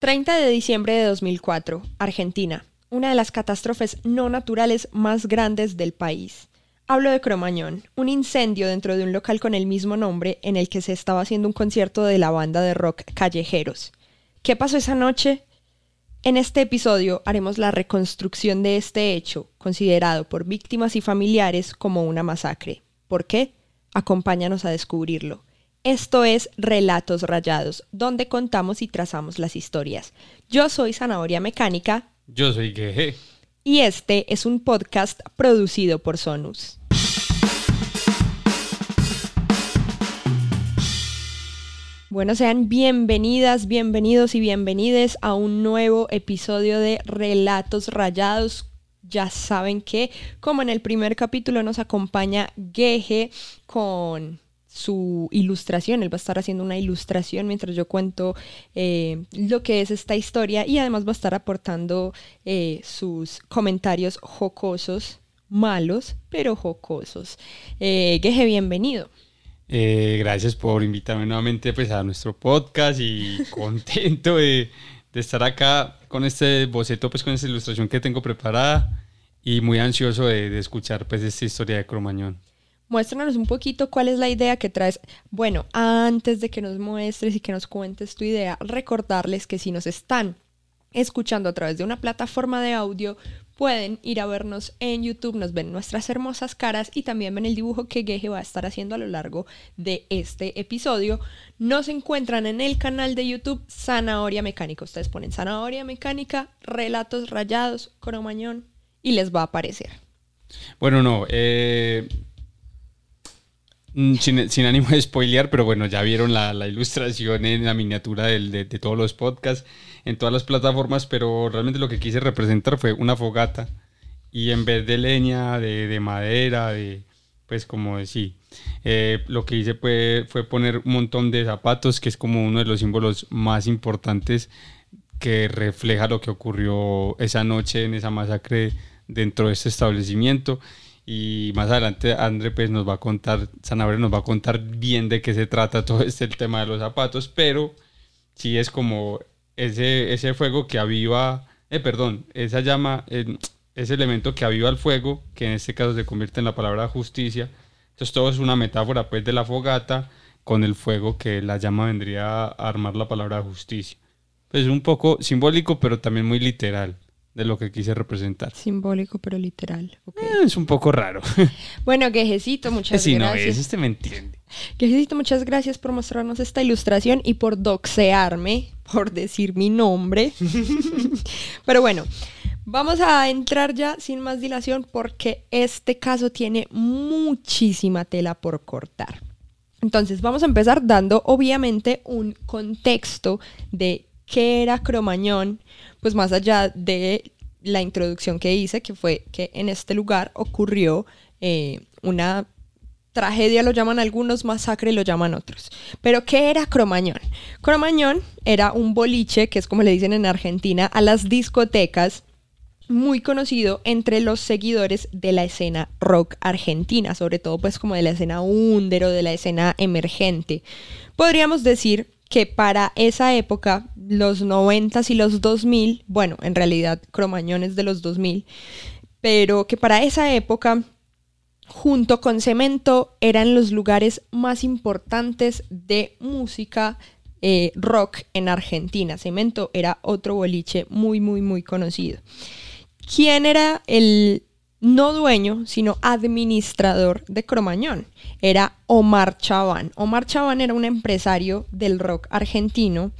30 de diciembre de 2004, Argentina, una de las catástrofes no naturales más grandes del país. Hablo de Cromañón, un incendio dentro de un local con el mismo nombre en el que se estaba haciendo un concierto de la banda de rock Callejeros. ¿Qué pasó esa noche? En este episodio haremos la reconstrucción de este hecho, considerado por víctimas y familiares como una masacre. ¿Por qué? Acompáñanos a descubrirlo. Esto es Relatos Rayados, donde contamos y trazamos las historias. Yo soy Zanahoria Mecánica. Yo soy Geje. Y este es un podcast producido por Sonus. Bueno, sean bienvenidas, bienvenidos y bienvenides a un nuevo episodio de Relatos Rayados. Ya saben que, como en el primer capítulo, nos acompaña Geje con su ilustración. Él va a estar haciendo una ilustración mientras yo cuento eh, lo que es esta historia y además va a estar aportando eh, sus comentarios jocosos, malos, pero jocosos. Eh, Geje, bienvenido. Eh, gracias por invitarme nuevamente pues, a nuestro podcast y contento de, estar acá con este boceto, pues con esta ilustración que tengo preparada y muy ansioso de, de escuchar pues esta historia de Cromañón muéstranos un poquito cuál es la idea que traes. Bueno, antes de que nos muestres y que nos cuentes tu idea, recordarles que si nos están escuchando a través de una plataforma de audio, pueden ir a vernos en YouTube, nos ven nuestras hermosas caras y también ven el dibujo que Geje va a estar haciendo a lo largo de este episodio. Nos encuentran en el canal de YouTube Zanahoria Mecánica. Ustedes ponen Zanahoria Mecánica, Relatos Rayados, Cromañón y les va a aparecer. Bueno, no, eh, Mm, sin, ánimo de spoilear, pero bueno, ya vieron la, ilustración en la miniatura de, todos los podcasts, en todas las plataformas, pero realmente lo que quise representar fue una fogata. Y en vez de leña, de, madera, de, pues como decía, eh, lo que hice fue, fue poner un montón de zapatos, que es como uno de los símbolos más importantes que refleja lo que ocurrió esa noche en esa masacre dentro de este establecimiento y más adelante André pues nos va a contar, Sanabria nos va a contar bien de qué se trata todo este el tema de los zapatos, pero sí es como ese, ese fuego que aviva, eh, perdón, esa llama, eh, ese elemento que aviva el fuego, que en este caso se convierte en la palabra justicia. Entonces todo es una metáfora pues de la fogata con el fuego que la llama vendría a armar la palabra justicia. Pues un poco simbólico, pero también muy literal de lo que quise representar. Simbólico pero literal. Eh, es un poco raro. Bueno, Quejecito, muchas sí, gracias. no, eso usted me entiende. Quejecito, muchas gracias por mostrarnos esta ilustración y por doxearme, por decir mi nombre. pero bueno, vamos a entrar ya sin más dilación porque este caso tiene muchísima tela por cortar. Entonces, vamos a empezar dando obviamente un contexto de qué era Cromañón, pues más allá de la introducción que hice, que fue que en este lugar ocurrió eh, una tragedia, lo llaman algunos, masacre lo llaman otros. Pero ¿qué era Cromañón? Cromañón era un boliche, que es como le dicen en Argentina, a las discotecas muy conocido entre los seguidores de la escena rock argentina, sobre todo pues como de la escena húndero, de la escena emergente. Podríamos decir que para esa época, los 90 y los 2000, bueno, en realidad Cromañones de los 2000, pero que para esa época, junto con Cemento, eran los lugares más importantes de música eh, rock en Argentina. Cemento era otro boliche muy, muy, muy conocido. ¿Quién era el no dueño, sino administrador de Cromañón. Era Omar Chaván. Omar Chaván era un empresario del rock argentino.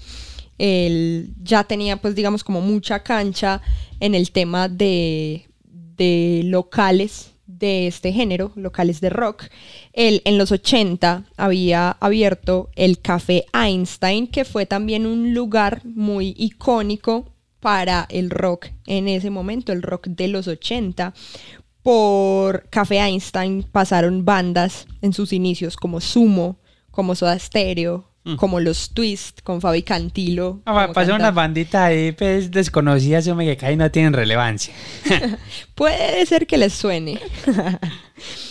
Él ya tenía, pues digamos, como mucha cancha en el tema de, de locales de este género, locales de rock. Él en los 80 había abierto el Café Einstein, que fue también un lugar muy icónico para el rock en ese momento, el rock de los 80. Por Café Einstein pasaron bandas en sus inicios como Sumo, como Soda Stereo, mm. como los Twist con Fabi Cantilo. Ah, pasó una bandita ahí pues, desconocida, me que cae no tienen relevancia. Puede ser que les suene.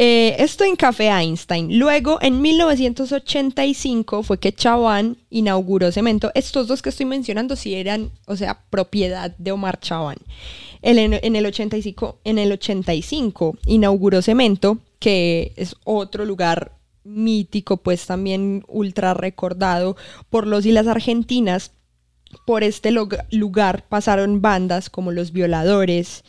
Eh, esto en Café Einstein. Luego, en 1985 fue que Chaván inauguró Cemento. Estos dos que estoy mencionando sí eran, o sea, propiedad de Omar Chaván. En, en el 85, en el 85 inauguró Cemento, que es otro lugar mítico, pues también ultra recordado por los y las argentinas. Por este lugar pasaron bandas como Los Violadores,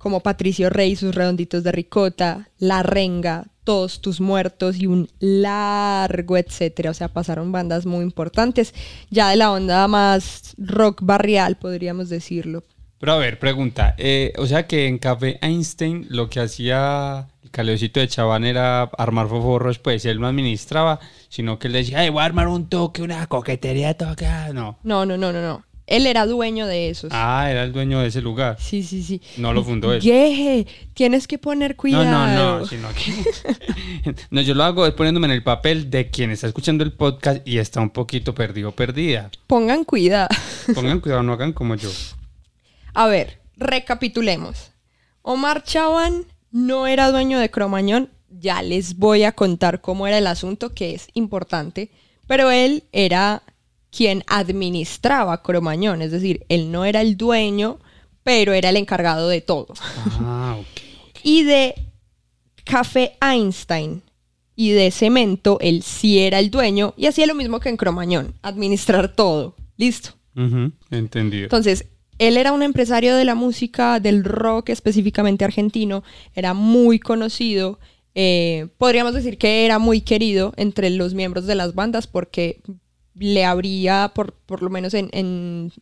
como Patricio Rey, sus redonditos de ricota, La Renga, Todos tus muertos y un largo etcétera. O sea, pasaron bandas muy importantes, ya de la onda más rock barrial, podríamos decirlo. Pero a ver, pregunta. eh, o sea que en Café Einstein lo que hacía el caleocito de Chaván era armar foforros, pues él no administraba, sino que él decía, ay, voy a armar un toque, una coquetería, toque. ah, No. No, no, no, no, no. Él era dueño de esos. Ah, era el dueño de ese lugar. Sí, sí, sí. No lo fundó él. Yeje, tienes que poner cuidado. No, no, no, sino que... no, yo lo hago es poniéndome en el papel de quien está escuchando el podcast y está un poquito perdido perdida. Pongan cuidado. Pongan cuidado, no hagan como yo. A ver, recapitulemos. Omar Chaban no era dueño de Cromañón. Ya les voy a contar cómo era el asunto, que es importante. Pero él era quien administraba Cromañón. Es decir, él no era el dueño, pero era el encargado de todo. Ah, ok. Y de Café Einstein y de Cemento, él sí era el dueño y hacía lo mismo que en Cromañón, administrar todo. Listo. Entendido. Entonces, él era un empresario de la música, del rock específicamente argentino, era muy conocido, eh, podríamos decir que era muy querido entre los miembros de las bandas porque le abría, por, por lo menos en, en,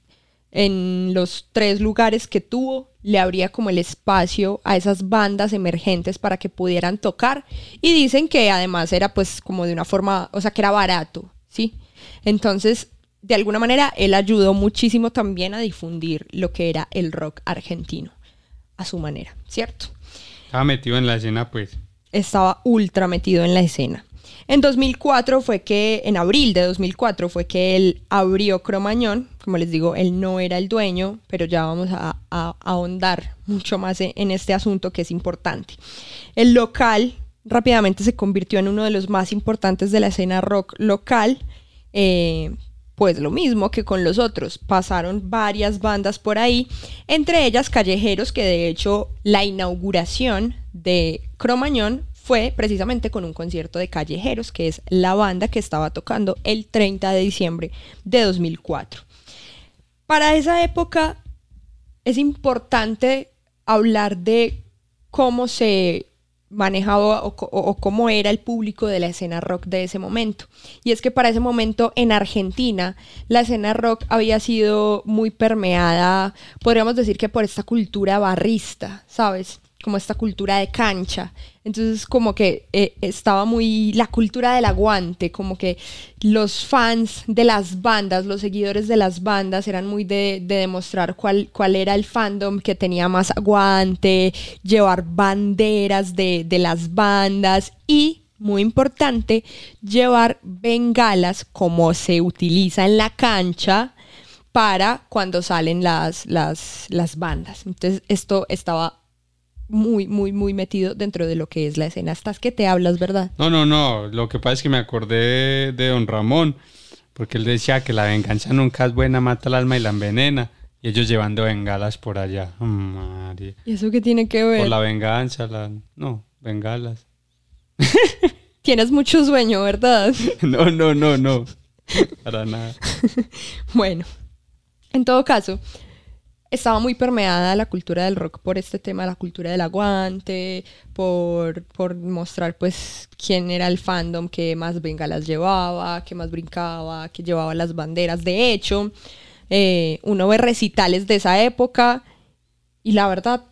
en los tres lugares que tuvo, le abría como el espacio a esas bandas emergentes para que pudieran tocar. Y dicen que además era pues como de una forma, o sea, que era barato, ¿sí? Entonces, de alguna manera, él ayudó muchísimo también a difundir lo que era el rock argentino, a su manera, ¿cierto? Estaba metido en la escena, pues. estaba ultra metido en la escena. En 2004 fue que, en abril de 2004 fue que él abrió Cromañón. Como les digo, él no era el dueño, pero ya vamos a, ahondar mucho más en, en este asunto que es importante. El local rápidamente se convirtió en uno de los más importantes de la escena rock local. Eh, pues lo mismo que con los otros, pasaron varias bandas por ahí, entre ellas Callejeros, que de hecho la inauguración de Cromañón fue precisamente con un concierto de Callejeros, que es la banda que estaba tocando el 30 de diciembre de 2004. Para esa época es importante hablar de cómo se manejaba o, cómo era el público de la escena rock de ese momento. Y es que para ese momento en Argentina la escena rock había sido muy permeada, podríamos decir que por esta cultura barrista, ¿sabes? Como esta cultura de cancha. Entonces como que eh, estaba muy la cultura del aguante, como que los fans de las bandas, los seguidores de las bandas eran muy de, de demostrar cuál, cuál era el fandom que tenía más aguante, llevar banderas de, de las bandas y, muy importante, llevar bengalas como se utiliza en la cancha para cuando salen las, las, las bandas. Entonces esto estaba muy, muy, muy metido dentro de lo que es la escena. Estás que te hablas, ¿verdad? No, no, no. Lo que pasa es que me acordé de, don Ramón, porque él decía que la venganza nunca es buena, mata el alma y la envenena. Y ellos llevando bengalas por allá. Oh, María. ¿Y eso qué tiene que ver? Por la venganza, la... No, bengalas. Tienes mucho sueño, ¿verdad? No, no, no, no. Para nada. bueno, en todo caso, estaba muy permeada la cultura del rock por este tema, la cultura del aguante, por, por mostrar pues quién era el fandom que más bengalas llevaba, que más brincaba, que llevaba las banderas. De hecho, eh, uno ve recitales de esa época y la verdad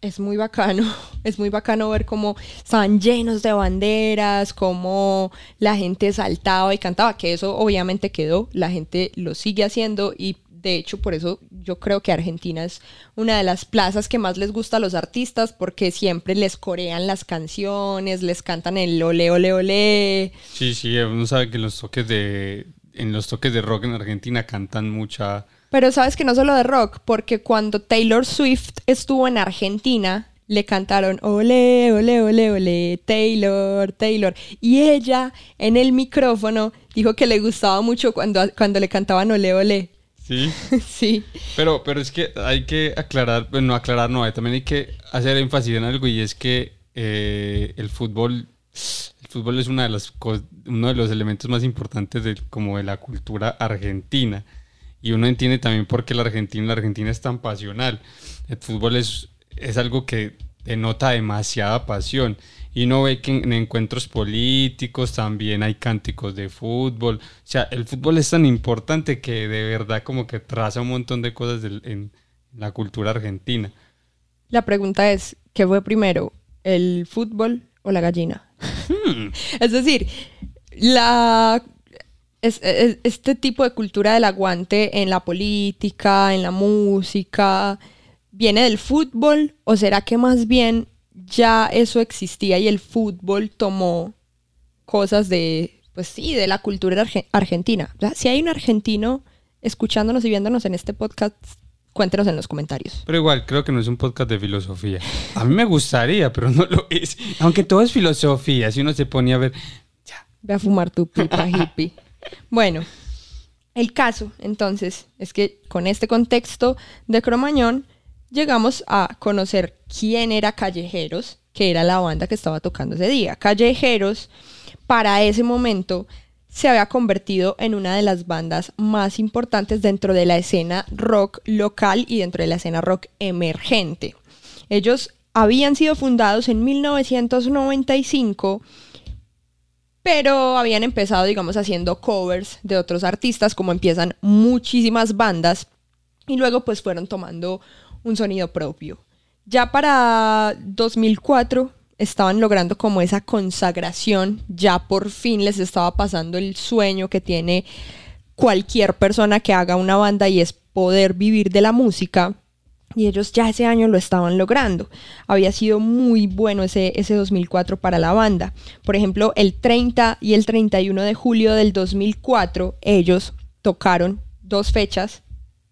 es muy bacano, es muy bacano ver cómo estaban llenos de banderas, cómo la gente saltaba y cantaba, que eso obviamente quedó, la gente lo sigue haciendo y de hecho por eso yo creo que Argentina es una de las plazas que más les gusta a los artistas porque siempre les corean las canciones, les cantan el ole ole ole. Sí, sí, uno sabe que en los toques de... En los toques de rock en Argentina cantan mucha... Pero sabes que no solo de rock, porque cuando Taylor Swift estuvo en Argentina, le cantaron ole, ole, ole, ole, Taylor, Taylor. Y ella en el micrófono dijo que le gustaba mucho cuando, cuando le cantaban ole, ole. Sí. sí. Pero, pero es que hay que aclarar, bueno, no aclarar, no, también hay que hacer énfasis en algo y es que eh, el fútbol, el fútbol es una de las uno de los elementos más importantes de, como de la cultura argentina. Y uno entiende también por qué la Argentina, la Argentina es tan pasional. El fútbol es, es algo que denota demasiada pasión. Y uno ve que en encuentros políticos también hay cánticos de fútbol. O sea, el fútbol es tan importante que de verdad como que traza un montón de cosas en la cultura argentina. La pregunta es, ¿qué fue primero? ¿El fútbol o la gallina? Hmm. es decir, la este tipo de cultura del aguante en la política, en la música, viene del fútbol o será que más bien ya eso existía y el fútbol tomó cosas de, pues sí, de la cultura argentina? si hay un argentino escuchándonos y viéndonos en este podcast, cuéntenos en los comentarios. Pero igual, creo que no es un podcast de filosofía. A mí me gustaría, pero no lo es. Aunque todo es filosofía, si uno se ponía a ver... Ya. Ve a fumar tu pipa hippie. Bueno, el caso entonces es que con este contexto de Cromañón llegamos a conocer quién era Callejeros, que era la banda que estaba tocando ese día. Callejeros, para ese momento, se había convertido en una de las bandas más importantes dentro de la escena rock local y dentro de la escena rock emergente. Ellos habían sido fundados en 1995 pero habían empezado, digamos, haciendo covers de otros artistas, como empiezan muchísimas bandas, y luego pues fueron tomando un sonido propio. Ya para 2004 estaban logrando como esa consagración, ya por fin les estaba pasando el sueño que tiene cualquier persona que haga una banda y es poder vivir de la música. Y ellos ya ese año lo estaban logrando. Había sido muy bueno ese, ese 2004 para la banda. Por ejemplo, el 30 y el 31 de julio del 2004, ellos tocaron dos fechas,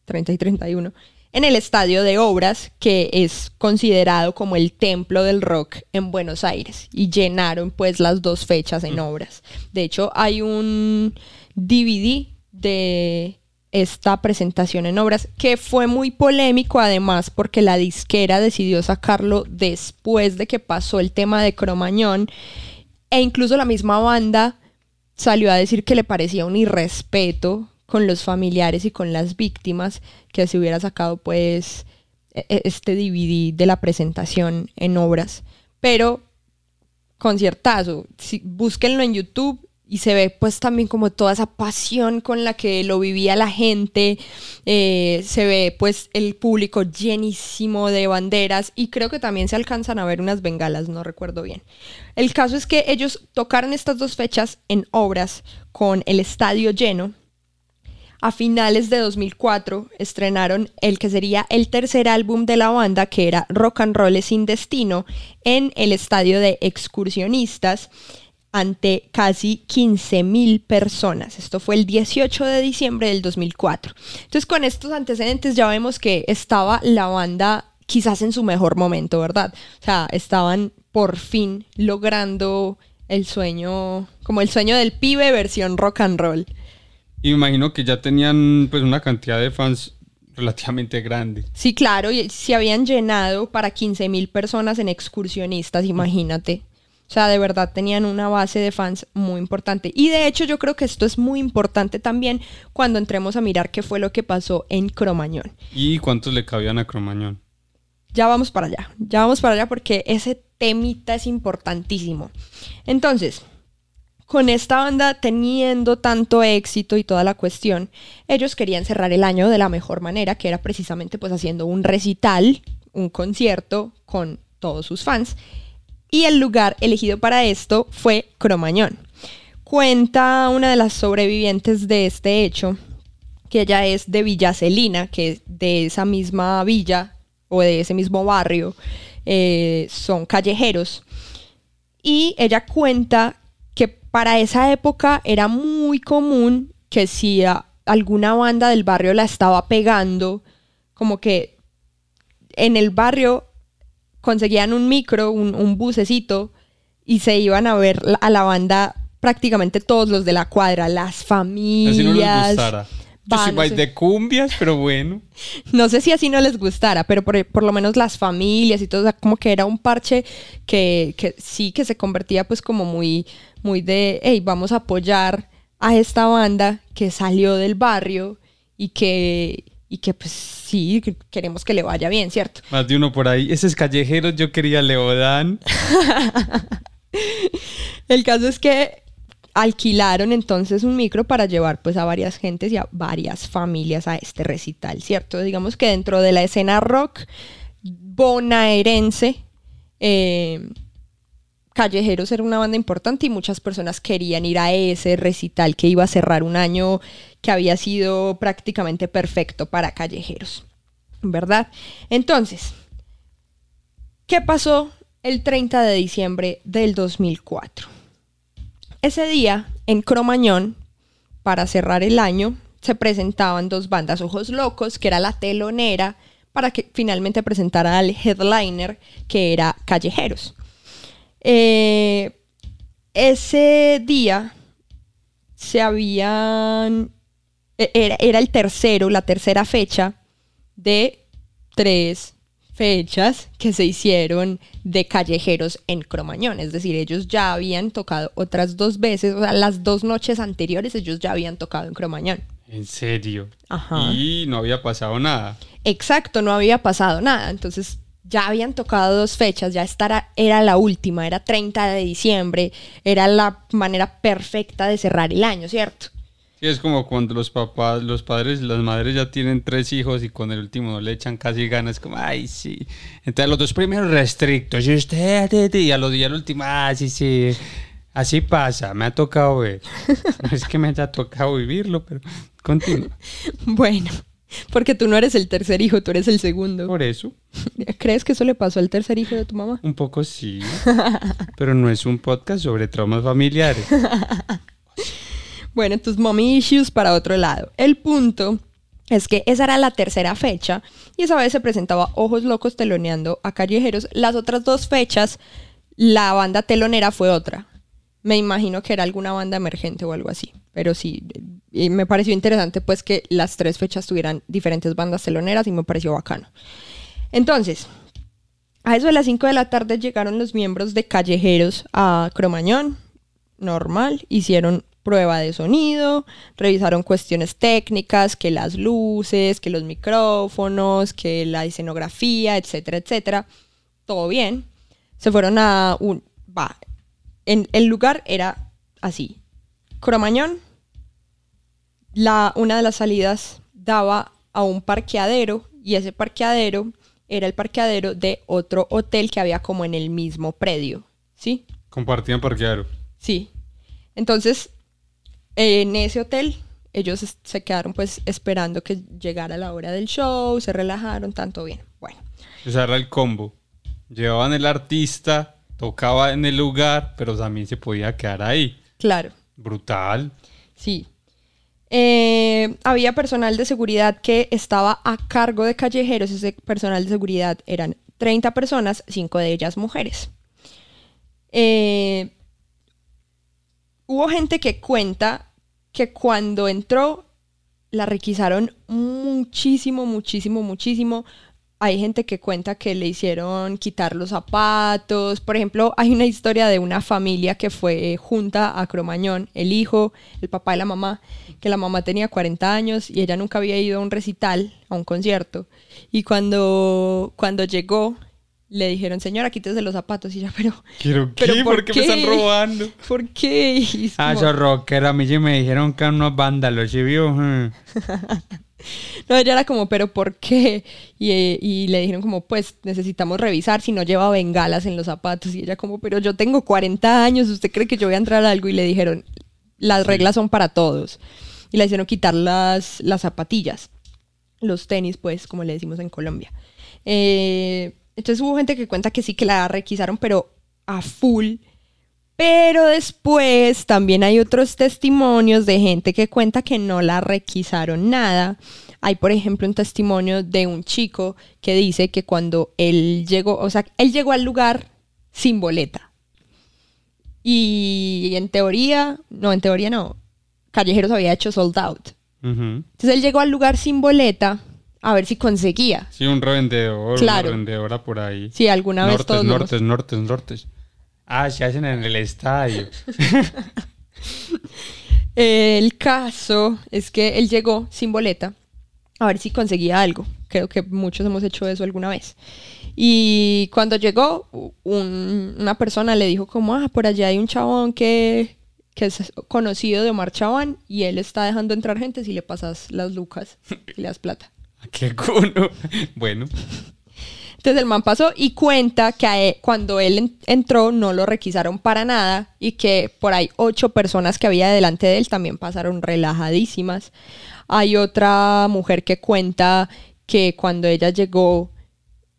30 y 31, en el Estadio de Obras, que es considerado como el templo del rock en Buenos Aires. Y llenaron pues las dos fechas en mm. obras. De hecho, hay un DVD de esta presentación en obras, que fue muy polémico además porque la disquera decidió sacarlo después de que pasó el tema de Cromañón e incluso la misma banda salió a decir que le parecía un irrespeto con los familiares y con las víctimas que se hubiera sacado pues e-, e-, este DVD de la presentación en obras. Pero conciertazo, si, búsquenlo en YouTube y se ve pues también como toda esa pasión con la que lo vivía la gente, eh, se ve pues el público llenísimo de banderas y creo que también se alcanzan a ver unas bengalas, no recuerdo bien. El caso es que ellos tocaron estas dos fechas en obras con el estadio lleno. A finales de 2004 estrenaron el que sería el tercer álbum de la banda, que era Rock and Roll sin Destino, en el estadio de excursionistas ante casi 15.000 personas. Esto fue el 18 de diciembre del 2004. Entonces con estos antecedentes ya vemos que estaba la banda quizás en su mejor momento, ¿verdad? O sea, estaban por fin logrando el sueño, como el sueño del pibe versión rock and roll. Y imagino que ya tenían pues una cantidad de fans relativamente grande. Sí, claro, y se habían llenado para 15.000 personas en excursionistas, imagínate. O sea, de verdad tenían una base de fans muy importante. Y de hecho yo creo que esto es muy importante también cuando entremos a mirar qué fue lo que pasó en Cromañón. ¿Y cuántos le cabían a Cromañón? Ya vamos para allá, ya vamos para allá porque ese temita es importantísimo. Entonces, con esta banda teniendo tanto éxito y toda la cuestión, ellos querían cerrar el año de la mejor manera, que era precisamente pues haciendo un recital, un concierto con todos sus fans y el lugar elegido para esto fue Cromañón. Cuenta una de las sobrevivientes de este hecho que ella es de Villa Celina, que es de esa misma villa o de ese mismo barrio, eh, son callejeros. Y ella cuenta para esa época era muy común que si alguna banda del barrio la estaba pegando, como que en el barrio conseguían un micro, un, un bucecito, y se iban a ver a la banda prácticamente todos los de la cuadra, las familias. Así no les gustara. No sé. de cumbias, pero bueno. No sé si así no les gustara, pero por, por lo menos las familias y todo, como que era un parche que, que sí que se convertía pues como muy, muy de, hey, vamos a apoyar a esta banda que salió del barrio y que, y que pues sí, que queremos que le vaya bien, ¿cierto? Más de uno por ahí. Ese es callejero, yo quería Leodán. El caso es que alquilaron entonces un micro para llevar pues a varias gentes y a varias familias a este recital, ¿cierto? Digamos que dentro de la escena rock bonaerense, eh, Callejeros era una banda importante y muchas personas querían ir a ese recital que iba a cerrar un año que había sido prácticamente perfecto para Callejeros, ¿verdad? Entonces, ¿qué pasó el 30 de diciembre del 2004? Ese día, en Cromañón, para cerrar el año, se presentaban dos bandas, Ojos Locos, que era la telonera, para que finalmente presentara al headliner, que era Callejeros. Eh, ese día se habían... e- Era, era el tercero, la tercera fecha de tres fechas que se hicieron de callejeros en Cromañón. Es decir, ellos ya habían tocado otras dos veces, o sea, las dos noches anteriores ellos ya habían tocado en Cromañón. En serio. Ajá. Y no había pasado nada. Exacto, no había pasado nada. Entonces ya habían tocado dos fechas, ya esta era, la última, era 30 de diciembre, era la manera perfecta de cerrar el año, ¿cierto? Sí, es como cuando los papás, los padres y las madres ya tienen tres hijos y con el último no le echan casi ganas, como, ay, sí. Entonces, los dos primeros restrictos, y usted, te, te, y a los días el último, ah, sí, sí. Así pasa, me ha tocado ver. No es que me haya tocado vivirlo, pero continúa. Bueno, porque tú no eres el tercer hijo, tú eres el segundo. Por eso, ¿Crees que eso le pasó al tercer hijo de tu mamá? un poco sí. Pero no es un podcast sobre traumas familiares. Bueno, tus mommy issues para otro lado. El punto es que esa era la tercera fecha y esa vez se presentaba Ojos Locos teloneando a Callejeros. Las otras dos fechas, la banda telonera fue otra. Me imagino que era alguna banda emergente o algo así. Pero sí, y me pareció interesante pues que las tres fechas tuvieran diferentes bandas teloneras y me pareció bacano. Entonces, a eso de las 5 de la tarde llegaron los miembros de Callejeros a Cromañón, normal, hicieron prueba de sonido, revisaron cuestiones técnicas, que las luces, que los micrófonos, que la escenografía, etcétera, etcétera. Todo bien. Se fueron a un... Va, en, el lugar era así. Cromañón, la, una de las salidas daba a un parqueadero y ese parqueadero era el parqueadero de otro hotel que había como en el mismo predio, ¿sí? Compartían parqueadero. Sí. Entonces, en ese hotel, ellos se quedaron pues esperando que llegara la hora del show, se relajaron, tanto bien. Bueno, O sea, era el combo. Llevaban el artista, tocaba en el lugar, pero también se podía quedar ahí. claro, Brutal. sí. Eh, había personal de seguridad que estaba a cargo de callejeros. Ese personal de seguridad eran 30 personas, 5 de ellas mujeres. Eh, hubo gente que cuenta que cuando entró la requisaron muchísimo, muchísimo, muchísimo. Hay gente que cuenta que le hicieron quitar los zapatos. Por ejemplo, hay una historia de una familia que fue junta a Cromañón, el hijo, el papá y la mamá, que la mamá tenía 40 años y ella nunca había ido a un recital, a un concierto. Y cuando, cuando llegó, le dijeron, señora, quítese los zapatos. Y ella, pero, ¿Quiero qué? ¿Pero ¿Por, por qué, me están qué? robando? ¿por qué? Ah, como- esos rockeros, a mí sí me dijeron que eran unos vándalos, ¿sí vio? No, ella era como, ¿pero por qué? Y, eh, y le dijeron como, pues necesitamos revisar si no lleva bengalas en los zapatos. Y ella como, pero yo tengo 40 años, ¿usted cree que yo voy a entrar a algo? Y le dijeron, las reglas son para todos. Y le hicieron quitar las, las zapatillas, los tenis, pues, como le decimos en Colombia. Eh, entonces hubo gente que cuenta que sí que la requisaron, pero a full. Pero después también hay otros testimonios de gente que cuenta que no la requisaron nada Hay, por ejemplo, un testimonio de un chico que dice que cuando él llegó, o sea, él llegó al lugar sin boleta. Y en teoría, no, en teoría no, Callejeros había hecho sold out. Entonces él llegó al lugar sin boleta a ver si conseguía. Sí, un revendedor, Claro. una revendedora por ahí. Si alguna vez nortes, todos hemos- nortes, nortes, nortes. Ah, se hacen en el estadio. El caso es que él llegó sin boleta a ver si conseguía algo. Creo que muchos hemos hecho eso alguna vez. Y cuando llegó, un- una persona le dijo como, ah, por allá hay un chabón que, que es conocido de Omar Chabán y él está dejando entrar gente si le pasas las lucas y le das plata. Qué culo. Bueno, Entonces el man pasó y cuenta que él- cuando él en- entró no lo requisaron para nada y que por ahí ocho personas que había delante de él también pasaron relajadísimas. Hay otra mujer que cuenta que cuando ella llegó,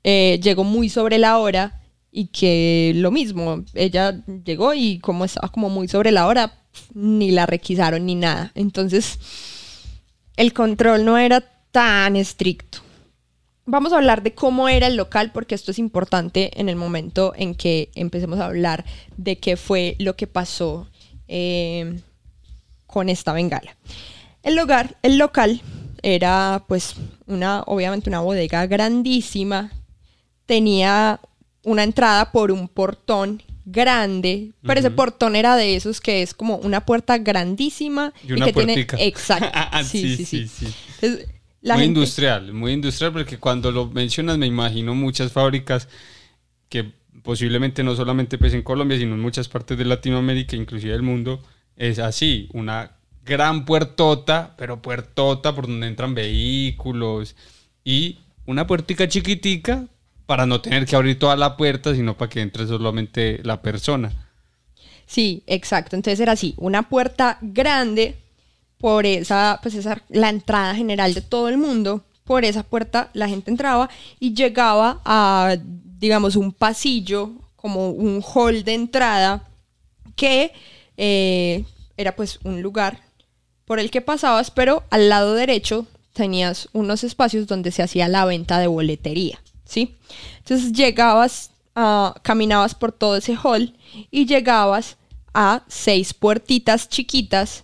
eh, llegó muy sobre la hora y que lo mismo, ella llegó y como estaba como muy sobre la hora, ni la requisaron ni nada. Entonces el control no era tan estricto. Vamos a hablar de cómo era el local porque esto es importante en el momento en que empecemos a hablar de qué fue lo que pasó eh, con esta bengala. El lugar, el local era pues una, obviamente una bodega grandísima. Tenía una entrada por un portón grande, pero ese portón era de esos que es como una puerta grandísima Y una que tiene exacto. Ah, sí, sí, sí. sí. Entonces, la muy gente- industrial, muy industrial, porque cuando lo mencionas me imagino muchas fábricas que posiblemente no solamente pues en Colombia, sino en muchas partes de Latinoamérica, inclusive del mundo, es así, una gran puertota, pero puertota por donde entran vehículos y una puertica chiquitica para no tener que abrir toda la puerta, sino para que entre solamente la persona. Sí, exacto. Entonces era así, una puerta grande por esa, pues esa, la entrada general de todo el mundo. Por esa puerta la gente entraba y llegaba a, digamos, un pasillo, como un hall de entrada, que eh, era pues un lugar por el que pasabas, pero al lado derecho tenías unos espacios donde se hacía la venta de boletería, ¿sí? Entonces llegabas, ah, caminabas por todo ese hall y llegabas a seis puertitas chiquitas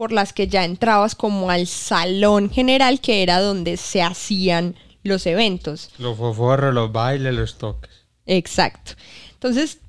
por las que ya entrabas como al salón general que era donde se hacían los eventos. Los foforros, los bailes, los toques. Exacto. Entonces,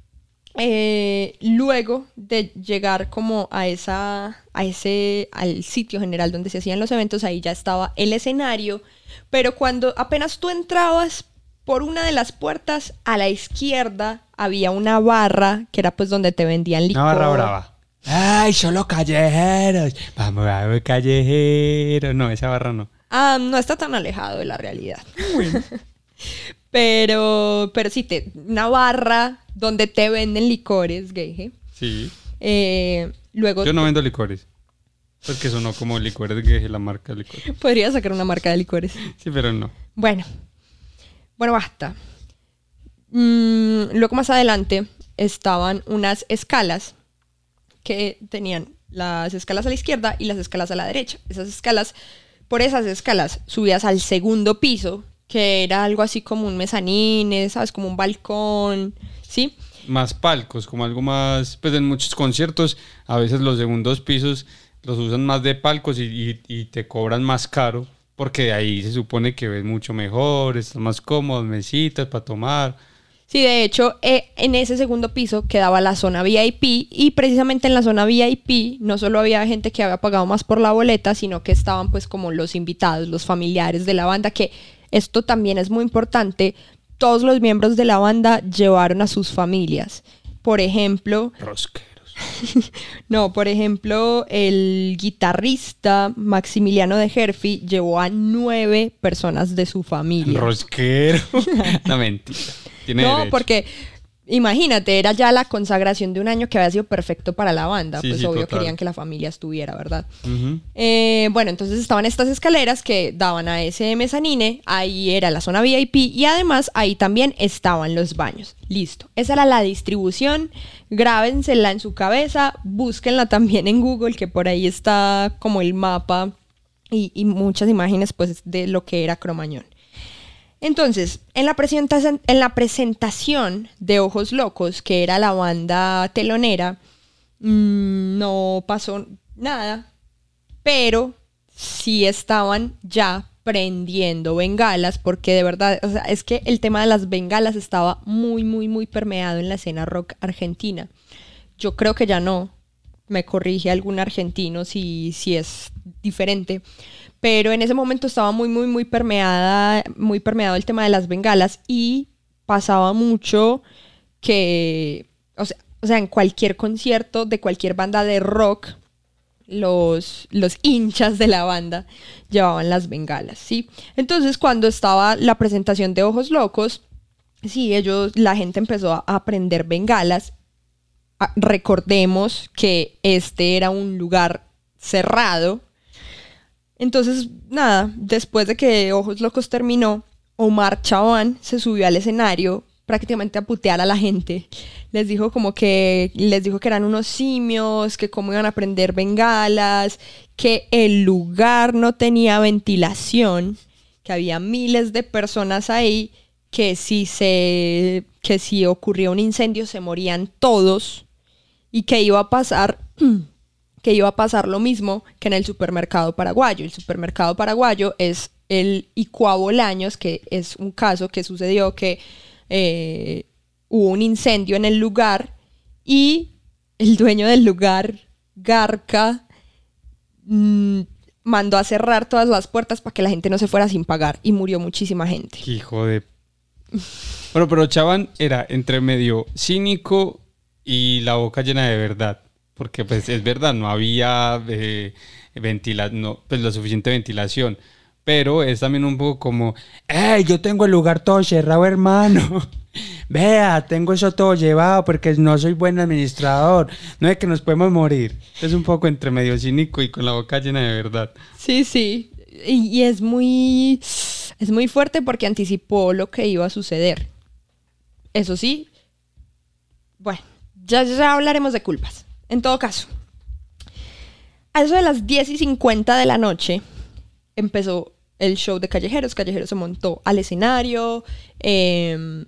eh, luego de llegar como a esa, a ese, al sitio general donde se hacían los eventos, ahí ya estaba el escenario, pero cuando apenas tú entrabas por una de las puertas, a la izquierda había una barra que era pues donde te vendían licor. Una barra brava. ¡Ay, solo callejeros! Vamos a ver callejeros. No, esa barra no. Ah, no está tan alejado de la realidad. pero, pero sí, te, una barra donde te venden licores, gay. Sí. Eh, luego Yo no vendo licores. Porque sonó como licores que la marca de licores. podría sacar una marca de licores. Sí, pero no. Bueno, bueno, basta. Mm, luego más adelante estaban unas escalas que tenían las escalas a la izquierda y las escalas a la derecha. Esas escalas, por esas escalas subías al segundo piso, que era algo así como un mezanín, ¿sabes? Como un balcón, ¿sí? Más palcos, como algo más. Pues en muchos conciertos, a veces los segundos pisos los usan más de palcos y, y- y te cobran más caro. Porque de ahí se supone que ves mucho mejor, estás más cómodo, mesitas para tomar. Sí, de hecho, eh, en ese segundo piso quedaba la zona VIP y precisamente en la zona VIP no solo había gente que había pagado más por la boleta, sino que estaban pues como los invitados, los familiares de la banda, que esto también es muy importante. Todos los miembros de la banda llevaron a sus familias. Por ejemplo, Rosqueros. no, por ejemplo, el guitarrista Maximiliano de Herfi llevó a nueve personas de su familia. Rosquero. no, mentira. Tiene No, derecho. porque imagínate, era ya la consagración de un año que había sido perfecto para la banda. Sí, pues sí, obvio total. querían que la familia estuviera, ¿verdad? Eh, bueno, entonces estaban estas escaleras que daban a ese mezanine, ahí era la zona VIP y además ahí también estaban los baños. Listo, esa era la distribución, grábensela en su cabeza, búsquenla también en Google, que por ahí está como el mapa y, y muchas imágenes pues de lo que era Cromañón. Entonces, en la, presentación, de Ojos Locos, que era la banda telonera, mm, no pasó nada, pero sí estaban ya prendiendo bengalas, porque de verdad, o sea, es que el tema de las bengalas estaba muy, muy, muy permeado en la escena rock argentina. Yo creo que ya no, me corrige algún argentino si, si es diferente, pero en ese momento estaba muy, muy, muy permeada, muy permeado el tema de las bengalas y pasaba mucho que, o sea, o sea, en cualquier concierto de cualquier banda de rock, los, los hinchas de la banda llevaban las bengalas, ¿sí? Entonces, cuando estaba la presentación de Ojos Locos, sí, ellos, la gente empezó a aprender bengalas. Ah, recordemos que este era un lugar cerrado, entonces, nada, después de que Ojos Locos terminó, Omar Chabán se subió al escenario prácticamente a putear a la gente. Les dijo como que les dijo que eran unos simios, que cómo iban a prender bengalas, que el lugar no tenía ventilación, que había miles de personas ahí, que si se que si ocurría un incendio se morían todos y que iba a pasar que iba a pasar lo mismo que en el supermercado paraguayo. El supermercado paraguayo es el Icua Bolaños, que es un caso que sucedió que eh, hubo un incendio en el lugar y el dueño del lugar, Garca, mm, mandó a cerrar todas las puertas para que la gente no se fuera sin pagar y murió muchísima gente. Hijo de... Bueno, pero Chaban era entre medio cínico y la boca llena de verdad porque pues es verdad, no había eh, no, pues, la suficiente ventilación. Pero es también un poco como, ¡Ey, yo tengo el lugar todo cerrado, hermano! Vea, tengo eso todo llevado porque no soy buen administrador. No es que nos podemos morir. Es un poco entre medio cínico y con la boca llena de verdad. Sí, sí. Y, y es muy. Es muy fuerte porque anticipó lo que iba a suceder. Eso sí. Bueno, ya, ya hablaremos de culpas. En todo caso, a eso de las 10 y 50 de la noche empezó el show de Callejeros. Callejeros se montó al escenario. Em,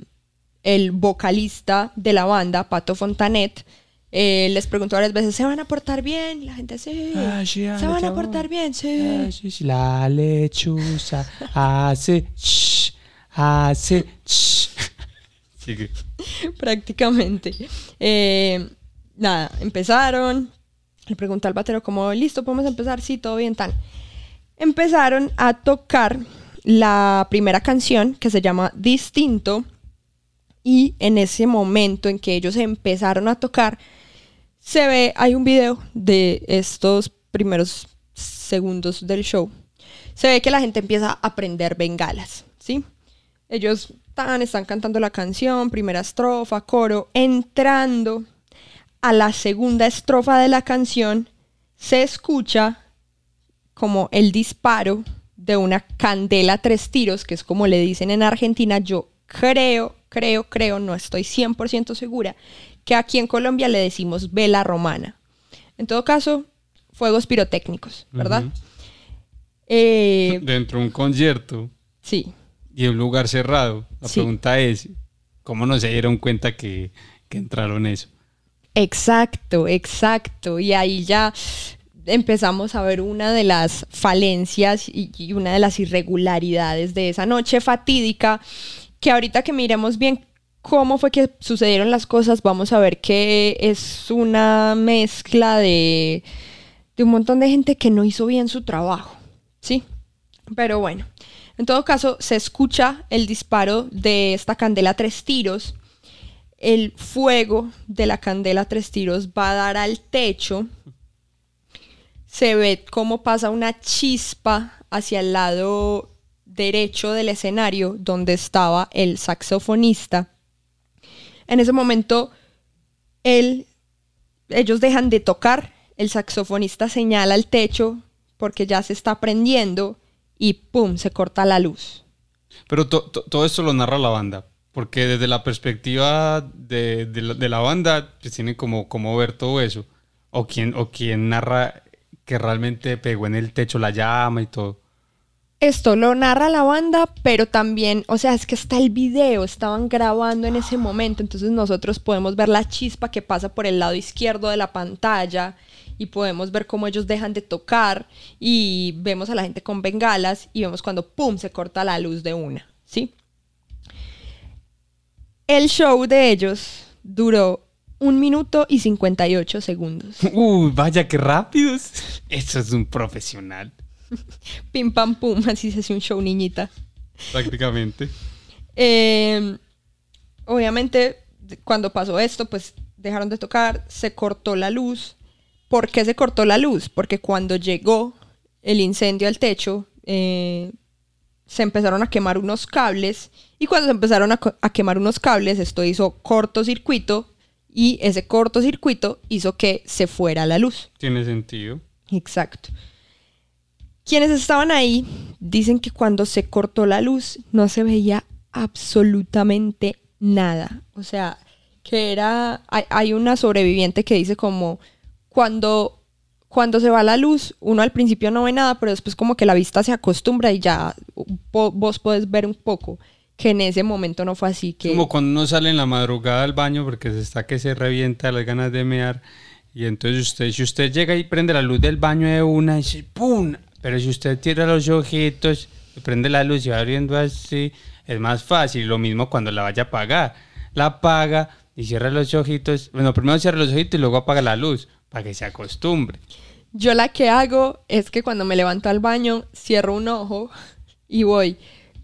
el vocalista de la banda, Pato Fontanet, eh, les preguntó varias veces, ¿se van a portar bien? La gente, sí. Ah, sí, ¿Se van a portar bien? Sí. Ah, sí, sí. La lechuza hace ch, hace ch. Sigue. Prácticamente. Eh, nada, empezaron. Le pregunté al batero como, listo, podemos empezar, sí, todo bien, tan. Empezaron a tocar la primera canción que se llama Distinto y en ese momento en que ellos empezaron a tocar, se ve, hay un video de estos primeros segundos del show. Se ve que la gente empieza a prender bengalas, ¿sí? Ellos están, están cantando la canción, primera estrofa, coro, entrando a la segunda estrofa de la canción se escucha como el disparo de una candela tres tiros, que es como le dicen en Argentina. Yo creo, creo, creo, no estoy 100% segura, que aquí en Colombia le decimos vela romana. En todo caso, fuegos pirotécnicos, ¿verdad? Eh, Dentro de un concierto. Sí. Y un lugar cerrado. La Sí. pregunta es, ¿cómo no se dieron cuenta que, que entraron eso? Exacto, exacto. Y ahí ya empezamos a ver una de las falencias y, una de las irregularidades de esa noche fatídica, que ahorita que miremos bien cómo fue que sucedieron las cosas, vamos a ver que es una mezcla de, de un montón de gente que no hizo bien su trabajo, ¿sí? Pero bueno, en todo caso, se escucha el disparo de esta candela tres tiros el fuego de la candela tres tiros va a dar al techo. Se ve cómo pasa una chispa hacia el lado derecho del escenario donde estaba el saxofonista. En ese momento, él, ellos dejan de tocar, el saxofonista señala al techo porque ya se está prendiendo y ¡pum! se corta la luz. Pero to- to- todo esto lo narra la banda. Porque desde la perspectiva de, de la, banda, pues tiene como, como ver todo eso. O quien, o quien narra que realmente pegó en el techo la llama y todo. Esto lo narra la banda, pero también, o sea, es que está el video, estaban grabando en ese momento, entonces nosotros podemos ver la chispa que pasa por el lado izquierdo de la pantalla y podemos ver cómo ellos dejan de tocar y vemos a la gente con bengalas y vemos cuando, ¡pum!, se corta la luz de una, ¿sí? El show de ellos duró un minuto y 58 segundos. Uy, vaya que rápidos. Eso es un profesional. Pim pam pum, así se hace un show niñita. Prácticamente. Eh, obviamente, cuando pasó esto, pues dejaron de tocar, se cortó la luz. ¿Por qué se cortó la luz? Porque cuando llegó el incendio al techo, eh, se empezaron a quemar unos cables. Y cuando se empezaron a, quemar unos cables, esto hizo cortocircuito. Y ese cortocircuito hizo que se fuera la luz. Tiene sentido. Exacto. Quienes estaban ahí dicen que cuando se cortó la luz no se veía absolutamente nada. O sea, que era... Hay, hay una sobreviviente que dice como cuando, cuando se va la luz, uno al principio no ve nada, pero después como que la vista se acostumbra y ya vos podés ver un poco. Que en ese momento no fue así. Como cuando uno sale en la madrugada al baño porque se está que se revienta las ganas de mear. Y entonces usted, si usted llega y prende la luz del baño de una, y dice ¡pum! Pero si usted tira los ojitos, prende la luz y va abriendo así, es más fácil. Lo mismo cuando la vaya a apagar. La apaga y cierra los ojitos. Bueno, primero cierra los ojitos y luego apaga la luz para que se acostumbre. Yo la que hago es que cuando me levanto al baño, cierro un ojo y voy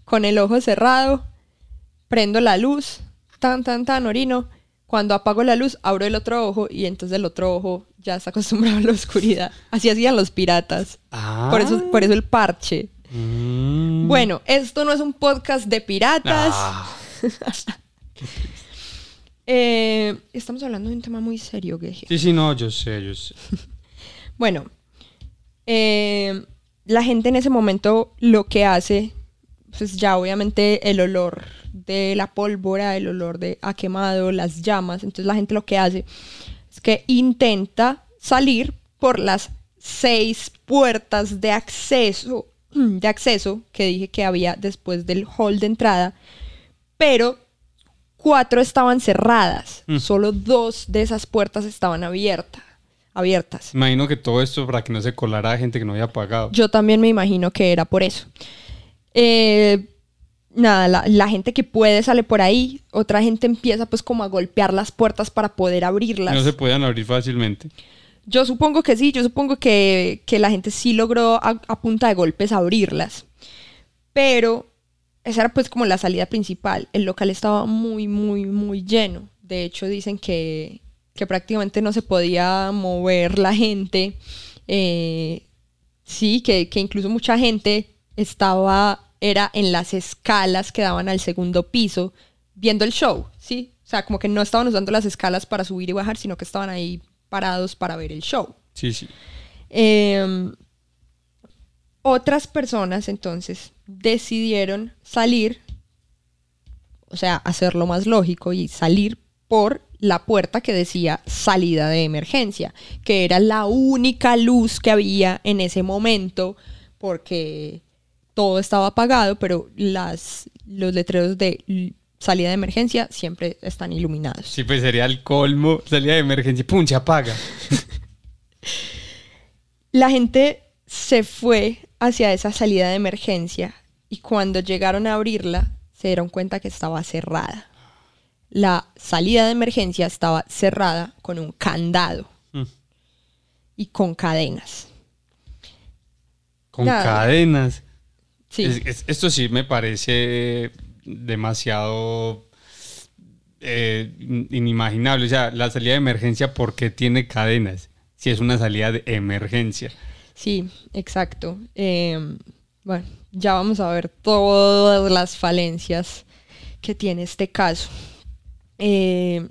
con el ojo cerrado, prendo la luz, tan, tan, tan, orino. Cuando apago la luz, abro el otro ojo y entonces el otro ojo ya está acostumbrado a la oscuridad. Así hacían los piratas. Ah. Por, eso, por eso el parche. Mm. Bueno, esto no es un podcast de piratas. Ah. Eh, estamos hablando de un tema muy serio, Geje. Sí, sí, no, yo sé, yo sé. Bueno, eh, la gente en ese momento lo que hace, pues ya obviamente el olor de la pólvora, el olor de ha quemado, las llamas, entonces la gente lo que hace es que intenta salir por las seis puertas de acceso, de acceso que dije que había después del hall de entrada, pero cuatro estaban cerradas, Mm. solo dos de esas puertas estaban abiertas. Abiertas. Imagino que todo esto para que no se colara gente que no había pagado. Yo también me imagino que era por eso. Eh, nada, la, la gente que puede sale por ahí, otra gente empieza pues como a golpear las puertas para poder abrirlas. No se podían abrir fácilmente. Yo supongo que sí, yo supongo que, que la gente sí logró a, a punta de golpes abrirlas. Pero esa era pues como la salida principal. El local estaba muy, muy, muy lleno. De hecho dicen que, que prácticamente no se podía mover la gente. Eh, sí, que, que incluso mucha gente estaba, era en las escalas que daban al segundo piso viendo el show, ¿sí? O sea, como que no estaban usando las escalas para subir y bajar, sino que estaban ahí parados para ver el show. Sí, sí. Eh, otras personas entonces decidieron salir, o sea, hacerlo más lógico y salir por la puerta que decía salida de emergencia, que era la única luz que había en ese momento porque todo estaba apagado, pero las, los letreros de salida de emergencia siempre están iluminados. Sí, pues sería el colmo. Salida de emergencia. ¡Pum! Se apaga. La gente se fue hacia esa salida de emergencia y cuando llegaron a abrirla se dieron cuenta que estaba cerrada. La salida de emergencia estaba cerrada con un candado Mm. y con cadenas. Con Nada. cadenas. Sí, Es- es- esto sí me parece demasiado eh, in- inimaginable. O sea, la salida de emergencia, ¿por qué tiene cadenas? Si es una salida de emergencia. sí, exacto. Eh, bueno, ya vamos a ver todas las falencias que tiene este caso. Eh,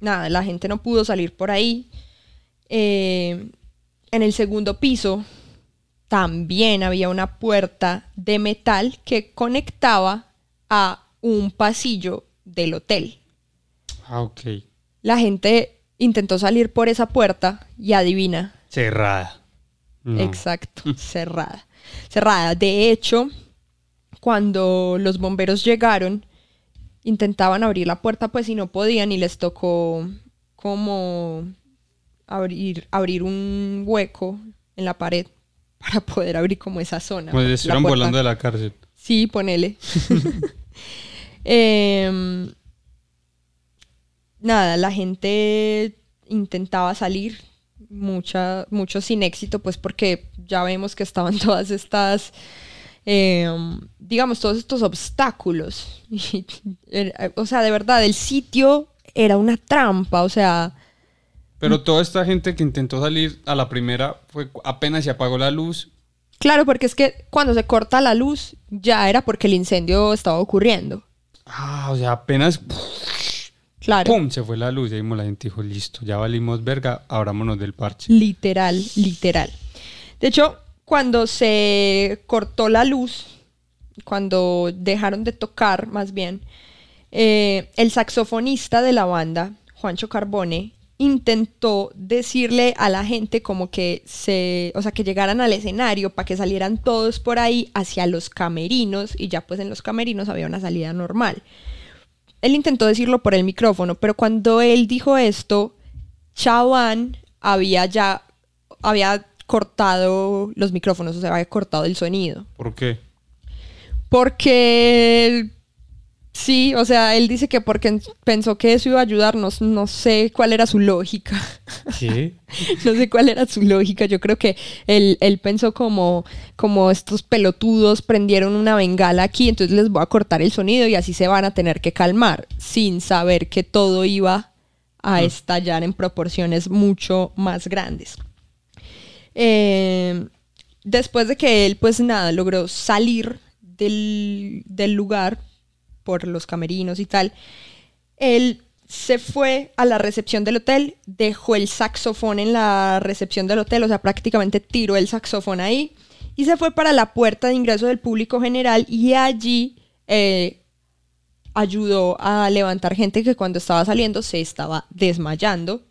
nada, la gente no pudo salir por ahí. Eh, en el segundo piso también había una puerta de metal que conectaba a un pasillo del hotel. Ah, ok. La gente intentó salir por esa puerta y adivina, Cerrada. No. Exacto, cerrada. Cerrada. De hecho, cuando los bomberos llegaron, intentaban abrir la puerta, pues y no podían, y les tocó como abrir, abrir un hueco en la pared para poder abrir como esa zona. Estuvieran puerta. volando de la cárcel. Sí, ponele. Em, nada, la gente intentaba salir, mucha, mucho sin éxito, pues porque ya vemos que estaban todas estas, em, digamos, todos estos obstáculos. Y, era- o sea, de verdad, el sitio era una trampa, o sea, Pero toda esta gente que intentó salir a la primera fue apenas se apagó la luz. claro, porque es que cuando se corta la luz ya era porque el incendio estaba ocurriendo. Ah, o sea, apenas Claro. ¡pum! se fue la luz. Y ahí la gente dijo, listo, ya valimos verga, abrámonos del parche. Literal, literal. De hecho, cuando se cortó la luz, cuando dejaron de tocar, más bien, eh, el saxofonista de la banda, Juancho Carbone, intentó decirle a la gente como que se, o sea, que llegaran al escenario para que salieran todos por ahí hacia los camerinos y ya pues en los camerinos había una salida normal. Él intentó decirlo por el micrófono, pero cuando él dijo esto, Chaban había ya había cortado los micrófonos, o sea, había cortado el sonido. ¿Por qué? Porque sí, o sea, él dice que porque pensó que eso iba a ayudarnos, no sé cuál era su lógica. ¿Qué? no sé cuál era su lógica. Yo creo que él, él pensó como, como estos pelotudos prendieron una bengala aquí, entonces les voy a cortar el sonido y así se van a tener que calmar, sin saber que todo iba a estallar en proporciones mucho más grandes. Eh, después de que él, pues nada, logró salir del, del lugar por los camerinos y tal, él se fue a la recepción del hotel, dejó el saxofón en la recepción del hotel, o sea, prácticamente tiró el saxofón ahí y se fue para la puerta de ingreso del público general y allí eh, ayudó a levantar gente que cuando estaba saliendo se estaba desmayando.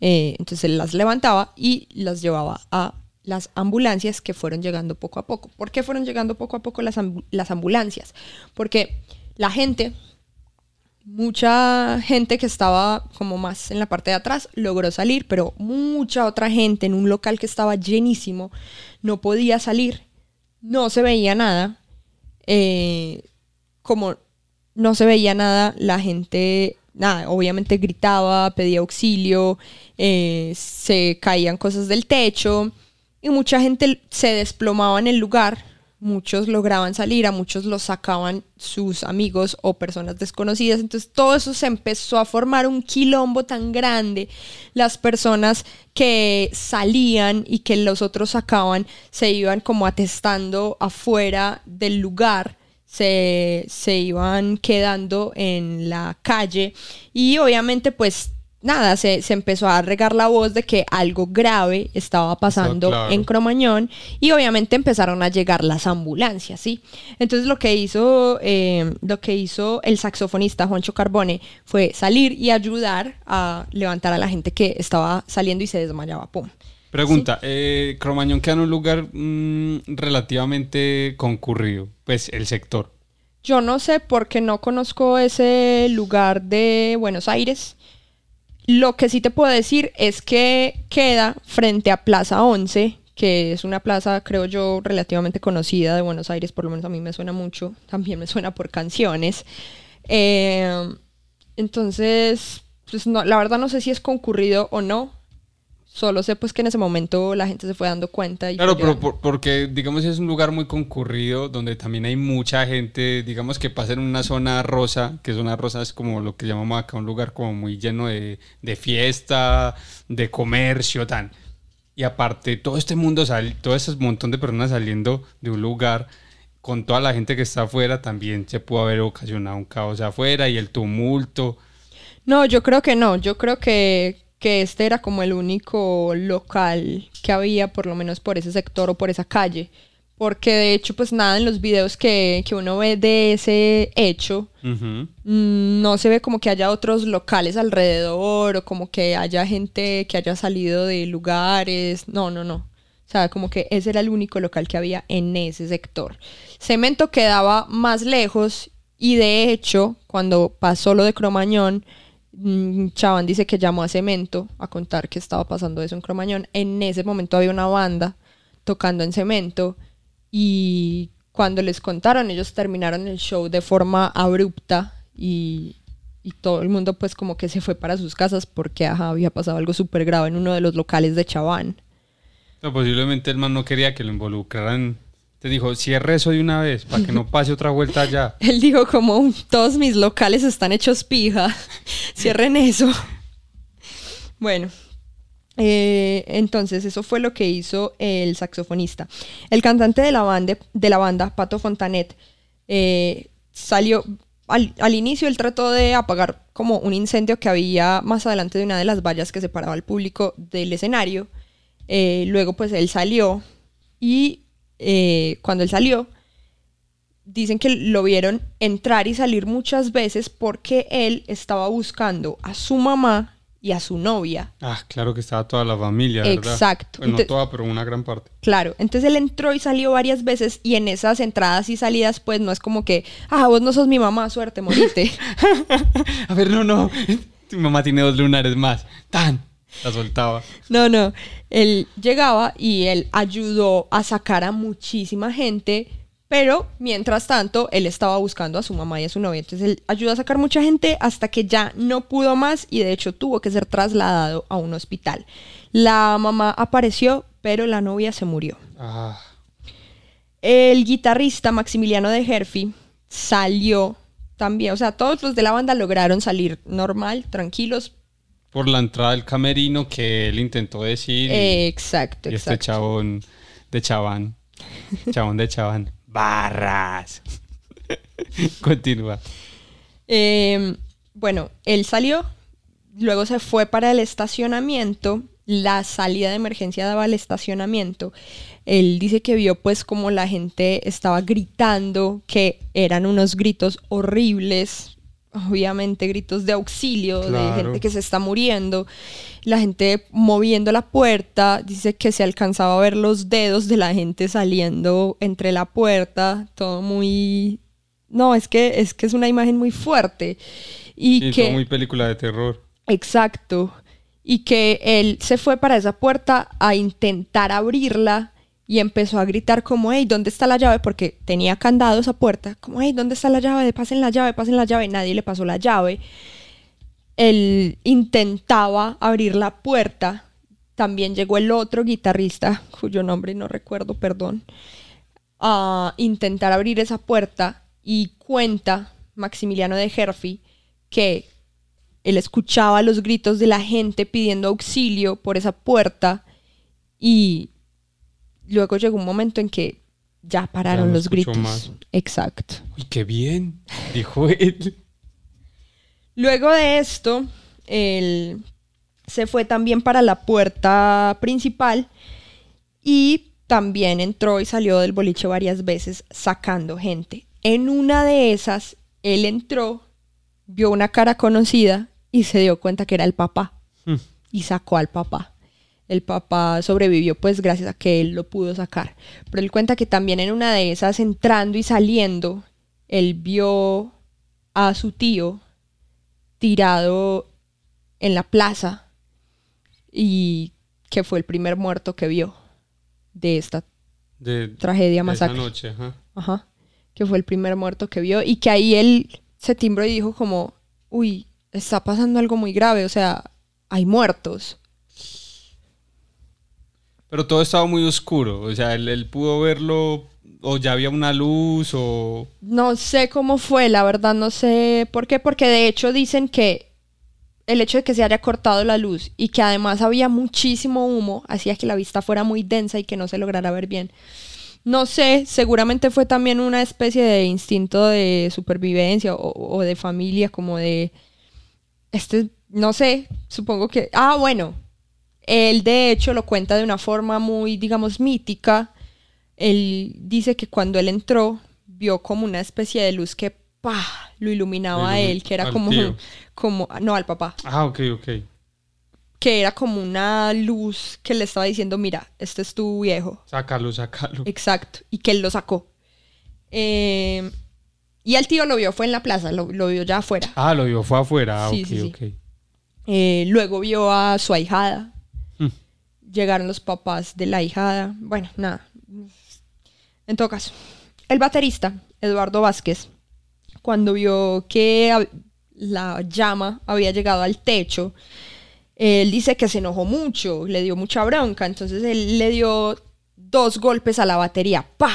Eh, entonces él las levantaba y las llevaba a las ambulancias que fueron llegando poco a poco. ¿Por qué fueron llegando poco a poco las, ambu- las ambulancias? Porque la gente, mucha gente que estaba como más en la parte de atrás logró salir, pero mucha otra gente en un local que estaba llenísimo no podía salir, no se veía nada. Eh, como no se veía nada, la gente, nada, obviamente gritaba, pedía auxilio, eh, se caían cosas del techo y mucha gente se desplomaba en el lugar. Muchos lograban salir, a muchos los sacaban sus amigos o personas desconocidas. Entonces todo eso se empezó a formar un quilombo tan grande. Las personas que salían y que los otros sacaban se iban como atestando afuera del lugar se, se iban quedando en la calle y obviamente pues nada, se, se empezó a regar la voz de que algo grave estaba pasando claro. en Cromañón y obviamente empezaron a llegar las ambulancias, ¿sí? Entonces lo que hizo, eh, lo que hizo el saxofonista Juancho Carbone fue salir y ayudar a levantar a la gente que estaba saliendo y se desmayaba, pum. Pregunta, eh, Cromañón queda en un lugar mm, relativamente concurrido, pues el sector. Yo no sé porque no conozco ese lugar de Buenos Aires. Lo que sí te puedo decir es que queda frente a Plaza 11, que es una plaza, creo yo, relativamente conocida de Buenos Aires, por lo menos a mí me suena mucho, también me suena por canciones. Eh, entonces, pues no, la verdad no sé si es concurrido o no. Solo sé pues que en ese momento la gente se fue dando cuenta. Y Claro, fue pero por- porque digamos es un lugar muy concurrido donde también hay mucha gente, digamos que pasa en una zona rosa, que zona rosa es como lo que llamamos acá un lugar como muy lleno de, de fiesta, de comercio, tan. Y aparte todo este mundo, sal, todo ese montón de personas saliendo de un lugar con toda la gente que está afuera también se pudo haber ocasionado un caos afuera y el tumulto. No, yo creo que no. Yo creo que, que este era como el único local que había, por lo menos por ese sector o por esa calle. Porque de hecho, pues nada, en los videos que, que uno ve de ese hecho, mm, no se ve como que haya otros locales alrededor o como que haya gente que haya salido de lugares. No, no, no. O sea, como que ese era el único local que había en ese sector. Cemento quedaba más lejos y de hecho, cuando pasó lo de Cromañón, mm, Chaván dice que llamó a Cemento a contar que estaba pasando eso en Cromañón. En ese momento había una banda tocando en Cemento y cuando les contaron ellos terminaron el show de forma abrupta y, todo el mundo pues como que se fue para sus casas porque había pasado algo súper grave en uno de los locales de Chaván. Posiblemente el man no quería que lo involucraran. Te dijo, cierre eso de una vez para que no pase otra vuelta allá. Él dijo como todos mis locales están hechos pija, cierren eso. Bueno, eh, entonces eso fue lo que hizo el saxofonista. El cantante de la banda, de la banda Pato Fontanet, eh, salió, al, al, inicio él trató de apagar como un incendio que había más adelante de una de las vallas que separaba al público del escenario. Eh, luego pues él salió y eh, cuando él salió, dicen que lo vieron entrar y salir muchas veces porque él estaba buscando a su mamá y a su novia. Ah, claro que estaba toda la familia, ¿verdad? Exacto. Bueno, no toda, pero una gran parte. Claro, entonces él entró y salió varias veces y en esas entradas y salidas pues no es como que, ah, vos no sos mi mamá, suerte, moriste. a ver, no, no, tu mamá tiene dos lunares más. Tan, la soltaba. No, no, él llegaba y él ayudó a sacar a muchísima gente pero mientras tanto, él estaba buscando a su mamá y a su novia. Entonces él ayudó a sacar mucha gente hasta que ya no pudo más y de hecho tuvo que ser trasladado a un hospital. La mamá apareció, pero la novia se murió. Ah. El guitarrista Maximiliano de Herfi salió también. O sea, todos los de la banda lograron salir normal, tranquilos. Por la entrada del camerino que él intentó decir. Y, exacto, y exacto. este chabón de chabán. Chabón de chabán. Barras. Continúa. Eh, bueno, él salió, luego se fue para el estacionamiento. La salida de emergencia daba al estacionamiento. Él dice que vio pues como la gente estaba gritando, que eran unos gritos horribles, obviamente gritos de auxilio, Claro. de gente que se está muriendo, la gente moviendo la puerta, dice que se alcanzaba a ver los dedos de la gente saliendo entre la puerta, todo muy... No, es que es, que es una imagen muy fuerte. Y Sí, que... todo muy película de terror. Exacto. Y que él se fue para esa puerta a intentar abrirla y empezó a gritar como, hey, ¿dónde está la llave? Porque tenía candado esa puerta. Como, hey, ¿dónde está la llave? Pasen la llave, pasen la llave. Nadie le pasó la llave. Él intentaba abrir la puerta. También llegó el otro guitarrista, cuyo nombre no recuerdo, perdón, a intentar abrir esa puerta y cuenta Maximiliano de Herfi que él escuchaba los gritos de la gente pidiendo auxilio por esa puerta y luego llegó un momento en que ya pararon no los gritos. más. Exacto. Uy, qué bien, dijo él. Luego de esto, él se fue también para la puerta principal y también entró y salió del boliche varias veces sacando gente. En una de esas, él entró, vio una cara conocida y se dio cuenta que era el papá Hmm. y sacó al papá. El papá sobrevivió pues gracias a que él lo pudo sacar. Pero él cuenta que también en una de esas, entrando y saliendo, él vio a su tío tirado en la plaza y que fue el primer muerto que vio de esta De, tragedia de masacre. esa noche, ajá. Ajá. Que fue el primer muerto que vio y que ahí él se timbró y dijo como, uy, está pasando algo muy grave, o sea, hay muertos. Pero todo estaba muy oscuro, o sea, él, pudo verlo, o ya había una luz, o... No sé cómo fue, la verdad no sé por qué, porque de hecho dicen que el hecho de que se haya cortado la luz y que además había muchísimo humo hacía que la vista fuera muy densa y que no se lograra ver bien. No sé, seguramente fue también una especie de instinto de supervivencia o, o de familia, como de... Este, no sé, supongo que... Ah, bueno, él de hecho lo cuenta de una forma muy, digamos, mítica. Él dice que cuando él entró, vio como una especie de luz que ¡pah! lo iluminaba a él, que era como, tío. como, no, al papá, Ah, ok, ok. que era como una luz que le estaba diciendo, mira, este es tu viejo. Sácalo, sácalo. Exacto, y que él lo sacó. Eh, y el tío lo vio, fue en la plaza, lo, lo vio ya afuera. Ah, lo vio, fue afuera. Ah, Sí, ok, sí, sí. ok. Eh, luego vio a su ahijada. Llegaron los papás de la ahijada. Bueno, nada. En todo caso, el baterista, Eduardo Vázquez, cuando vio que la llama había llegado al techo, él dice que se enojó mucho, le dio mucha bronca, entonces él le dio dos golpes a la batería, ¡pa!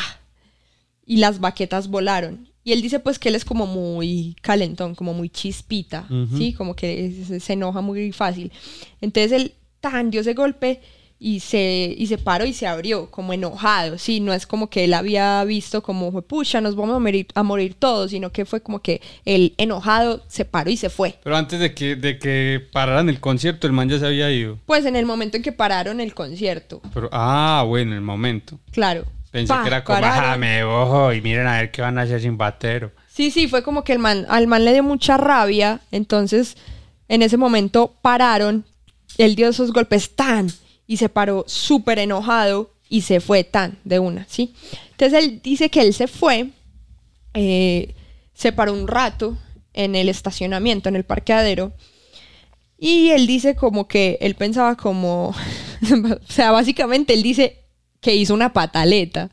Y las baquetas volaron. Y él dice pues que él es como muy calentón, como muy chispita. ¿sí? Como que se enoja muy fácil. Entonces él tan dio ese golpe y se, y se paró y se abrió, como enojado, ¿sí? No es como que él había visto como, pucha, nos vamos a morir, a morir todos, sino que fue como que él enojado se paró y se fue. Pero antes de que, de que pararan el concierto, el man ya se había ido. Pues en el momento en que pararon el concierto, Pero, ah, bueno, el momento. claro. Pensé Pa, que era como. Ah, me ojo y miren a ver qué van a hacer sin batero. Sí, sí, fue como que el man, al man le dio mucha rabia, entonces en ese momento pararon, él dio esos golpes tan y se paró súper enojado y se fue tan de una, ¿sí? Entonces él dice que él se fue, eh, se paró un rato en el estacionamiento, en el parqueadero, y él dice como que él pensaba como, o sea, básicamente él dice que hizo una pataleta.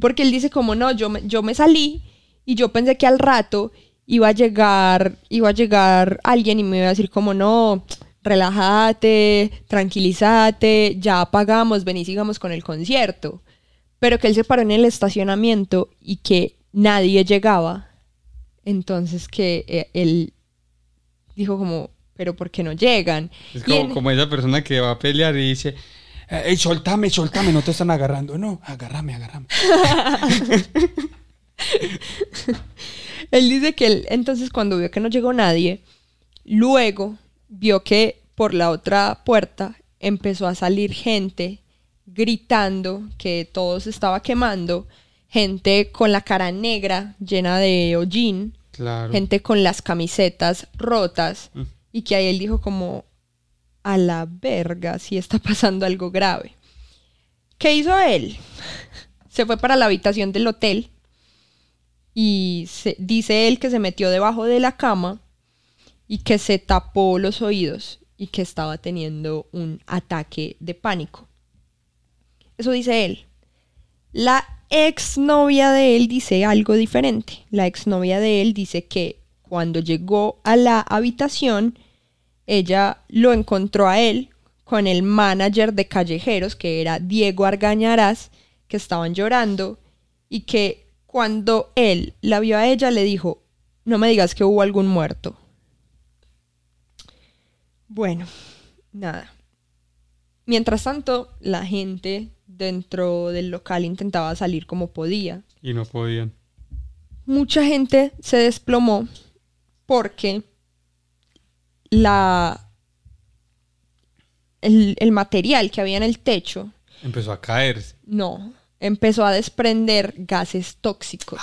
Porque él dice como no, yo me, yo me salí y yo pensé que al rato iba a llegar, iba a llegar alguien y me iba a decir como no, relájate, tranquilízate, ya apagamos, ven y sigamos con el concierto. Pero que él se paró en el estacionamiento y que nadie llegaba. Entonces que eh, él dijo como, pero ¿por qué no llegan? Es como, en- como esa persona que va a pelear y dice, Ey, soltame, soltame, no te están agarrando. No, agárrame, agárrame. Él dice que él, entonces cuando vio que no llegó nadie, luego vio que por la otra puerta empezó a salir gente gritando que todo se estaba quemando, gente con la cara negra llena de hollín, claro. gente con las camisetas rotas Mm. y que ahí él dijo como a la verga si está pasando algo grave. ¿Qué hizo él? Se fue para la habitación del hotel y se- dice él que se metió debajo de la cama y que se tapó los oídos y que estaba teniendo un ataque de pánico. Eso dice él. La exnovia de él dice algo diferente. La exnovia de él dice que cuando llegó a la habitación, ella lo encontró a él con el manager de callejeros, que era Diego Argañarás, que estaban llorando y que cuando él la vio a ella le dijo, no me digas que hubo algún muerto. Bueno, nada. Mientras tanto, la gente dentro del local intentaba salir como podía. Y no podían. Mucha gente se desplomó porque la el, el material que había en el techo Empezó a caerse. no empezó a desprender gases tóxicos.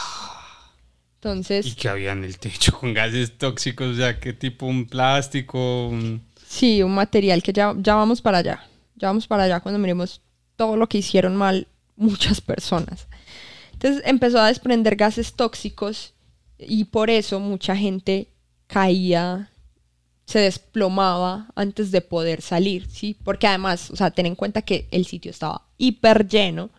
Entonces, ¿Y que había en el techo con gases tóxicos? O sea, ¿qué tipo? ¿Un plástico? un- Sí, un material que ya, ya vamos para allá. Ya vamos para allá cuando miremos todo lo que hicieron mal muchas personas. Entonces empezó a desprender gases tóxicos y por eso mucha gente caía, se desplomaba antes de poder salir, ¿sí? Porque además, o sea, ten en cuenta que el sitio estaba hiper lleno.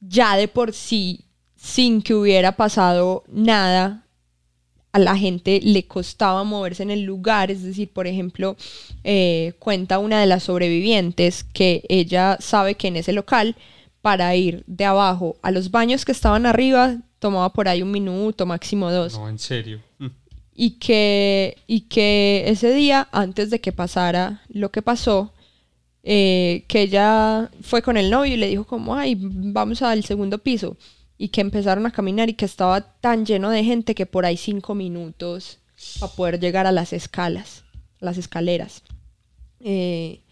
Ya de por sí, sin que hubiera pasado nada, a la gente le costaba moverse en el lugar, es decir, por ejemplo, eh, cuenta una de las sobrevivientes que ella sabe que en ese local, para ir de abajo a los baños que estaban arriba, tomaba por ahí un minuto, máximo dos No, en serio. Mm. y que, y que ese día, antes de que pasara lo que pasó, eh, que ella fue con el novio y le dijo como, ay, vamos al segundo piso. Y que empezaron a caminar y que estaba tan lleno de gente que por ahí cinco minutos para poder llegar a las escalas, las escaleras. Eh,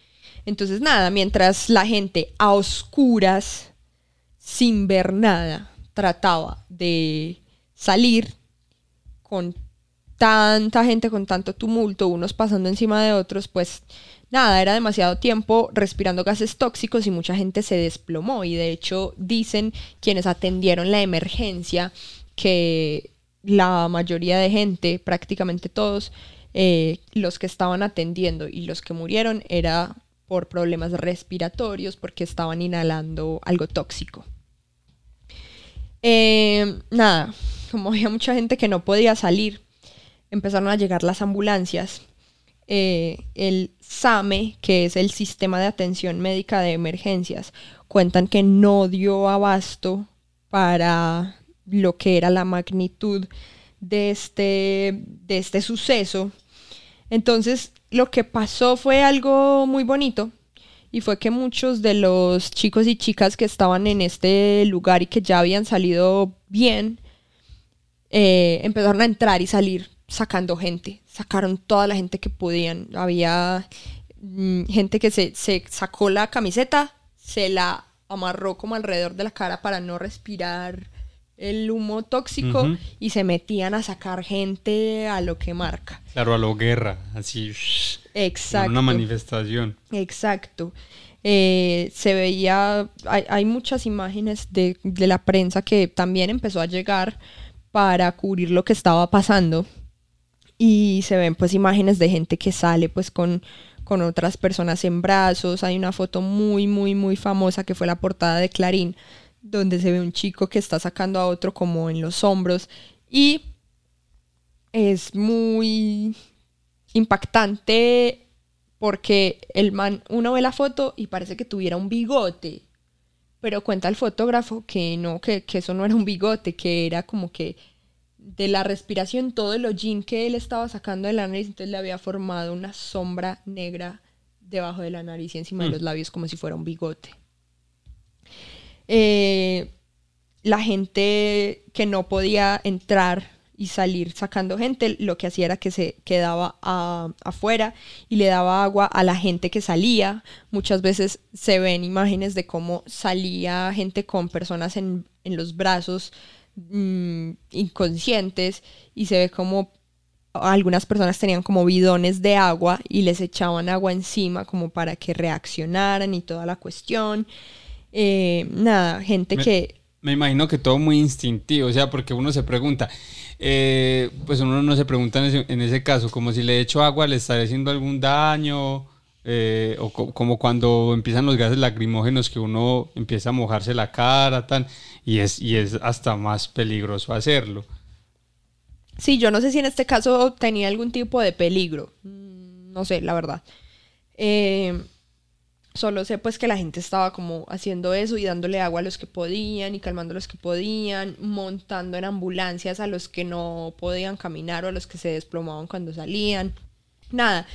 entonces, nada, mientras la gente a oscuras, sin ver nada, trataba de salir con tanta gente con tanto tumulto, unos pasando encima de otros, pues nada, era demasiado tiempo respirando gases tóxicos y mucha gente se desplomó. Y de hecho dicen quienes atendieron la emergencia que la mayoría de gente, prácticamente todos, eh, los que estaban atendiendo y los que murieron era por problemas respiratorios porque estaban inhalando algo tóxico. Eh, nada, como había mucha gente que no podía salir, empezaron a llegar las ambulancias. Eh, el SAME, que es el Sistema de Atención Médica de Emergencias, cuentan que no dio abasto para lo que era la magnitud de este, de este suceso. Entonces, lo que pasó fue algo muy bonito y fue que muchos de los chicos y chicas que estaban en este lugar y que ya habían salido bien, eh, empezaron a entrar y salir sacando gente, sacaron toda la gente que podían. Había mm, gente que se, se sacó la camiseta, se la amarró como alrededor de la cara para no respirar el humo tóxico y se metían a sacar gente a lo que marca. Claro, a lo guerra, así. Exacto. Una manifestación. Exacto. Eh, se veía, hay, hay muchas imágenes de, de, la prensa que también empezó a llegar para cubrir lo que estaba pasando y se ven pues imágenes de gente que sale pues con, con otras personas en brazos. Hay una foto muy, muy, muy famosa que fue la portada de Clarín donde se ve un chico que está sacando a otro como en los hombros y es muy impactante porque el man, uno ve la foto y parece que tuviera un bigote, pero cuenta el fotógrafo que no, que, que eso no era un bigote, que era como que de la respiración todo el hollín que él estaba sacando de la nariz, entonces le había formado una sombra negra debajo de la nariz y encima de los labios como si fuera un bigote. Eh, la gente que no podía entrar y salir sacando gente, lo que hacía era que se quedaba afuera y le daba agua a la gente que salía. Muchas veces se ven imágenes de cómo salía gente con personas en, los brazos mm, inconscientes y se ve como algunas personas tenían como bidones de agua y les echaban agua encima como para que reaccionaran y toda la cuestión. Eh, nada, gente que... Me imagino que todo muy instintivo, o sea, porque uno se pregunta, eh, pues uno no se pregunta en ese, caso, como si le echo agua, le está haciendo algún daño, eh, o como cuando empiezan los gases lacrimógenos que uno empieza a mojarse la cara, tan, y es, y es hasta más peligroso hacerlo. Sí, yo no sé si en este caso tenía algún tipo de peligro, mm, no sé, la verdad. Eh, Solo sé pues que la gente estaba como haciendo eso y dándole agua a los que podían y calmando a los que podían, montando en ambulancias a los que no podían caminar o a los que se desplomaban cuando salían. Nada,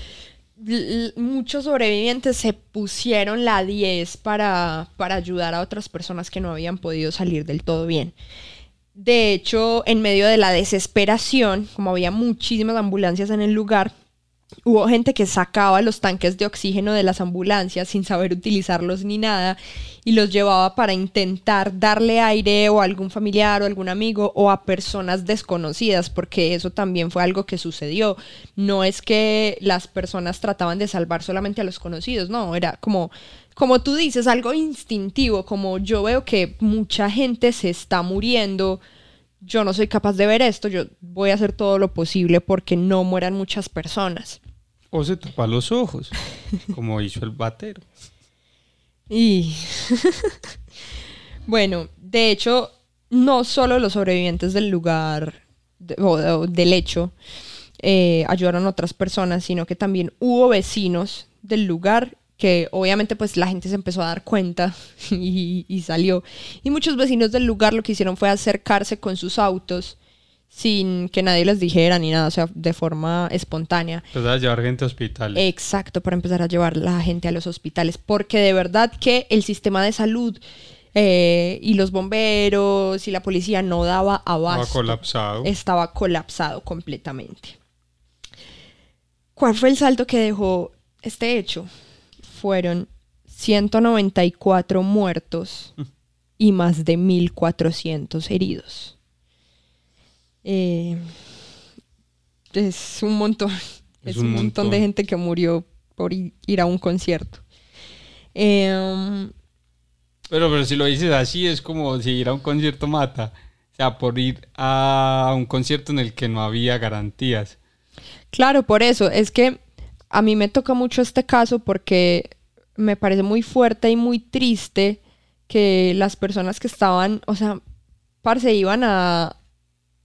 muchos sobrevivientes se pusieron la 10 para, para ayudar a otras personas que no habían podido salir del todo bien. De hecho, en medio de la desesperación, como había muchísimas ambulancias en el lugar, Hubo gente que sacaba los tanques de oxígeno de las ambulancias sin saber utilizarlos ni nada y los llevaba para intentar darle aire o a algún familiar o algún amigo o a personas desconocidas, porque eso también fue algo que sucedió. No es que las personas trataban de salvar solamente a los conocidos, no, era como como tú dices, algo instintivo, como yo veo que mucha gente se está muriendo, yo no soy capaz de ver esto, yo voy a hacer todo lo posible porque no mueran muchas personas. O se tapa los ojos, como hizo el batero. Y bueno, de hecho, no solo los sobrevivientes del lugar o, del hecho eh, ayudaron a otras personas, sino que también hubo vecinos del lugar que obviamente pues la gente se empezó a dar cuenta y, salió. Y muchos vecinos del lugar lo que hicieron fue acercarse con sus autos sin que nadie les dijera ni nada, o sea, de forma espontánea. Empezar a llevar gente a hospitales. Exacto, para empezar a llevar la gente a los hospitales, porque de verdad que el sistema de salud eh, y los bomberos y la policía no daba abasto. Estaba colapsado. Estaba colapsado completamente. ¿Cuál fue el salto que dejó este hecho? Fueron 194 muertos y más de 1.400 heridos. Eh, es un montón. Es, un, montón. de gente que murió por ir a un concierto. Em, Pero, pero si lo dices así, es como si ir a un concierto mata. O sea, por ir a un concierto en el que no había garantías. Claro, por eso. Es que a mí me toca mucho este caso porque me parece muy fuerte y muy triste que las personas que estaban, o sea, parce, iban a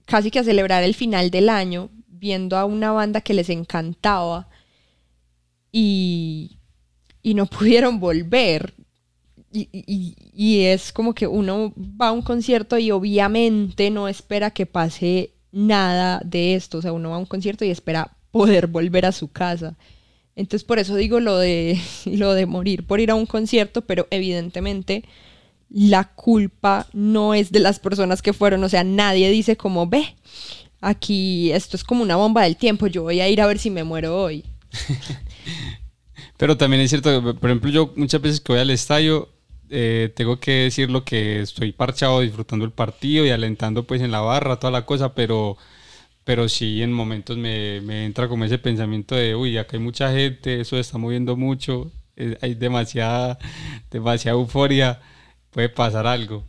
casi que a celebrar el final del año viendo a una banda que les encantaba y, y no pudieron volver. Y, y- y es como que uno va a un concierto y obviamente no espera que pase nada de esto. O sea, uno va a un concierto y espera poder volver a su casa. Entonces por eso digo lo de, lo de morir por ir a un concierto, pero evidentemente la culpa no es de las personas que fueron. O sea, nadie dice como, ve, aquí esto es como una bomba del tiempo, yo voy a ir a ver si me muero hoy. Pero también es cierto, por ejemplo, yo muchas veces que voy al estadio, eh, tengo que decirlo que estoy parchado disfrutando el partido y alentando pues en la barra, toda la cosa, pero, pero sí en momentos me, me entra como ese pensamiento de, uy, acá hay mucha gente, eso está moviendo mucho, eh, hay demasiada, demasiada euforia, puede pasar algo.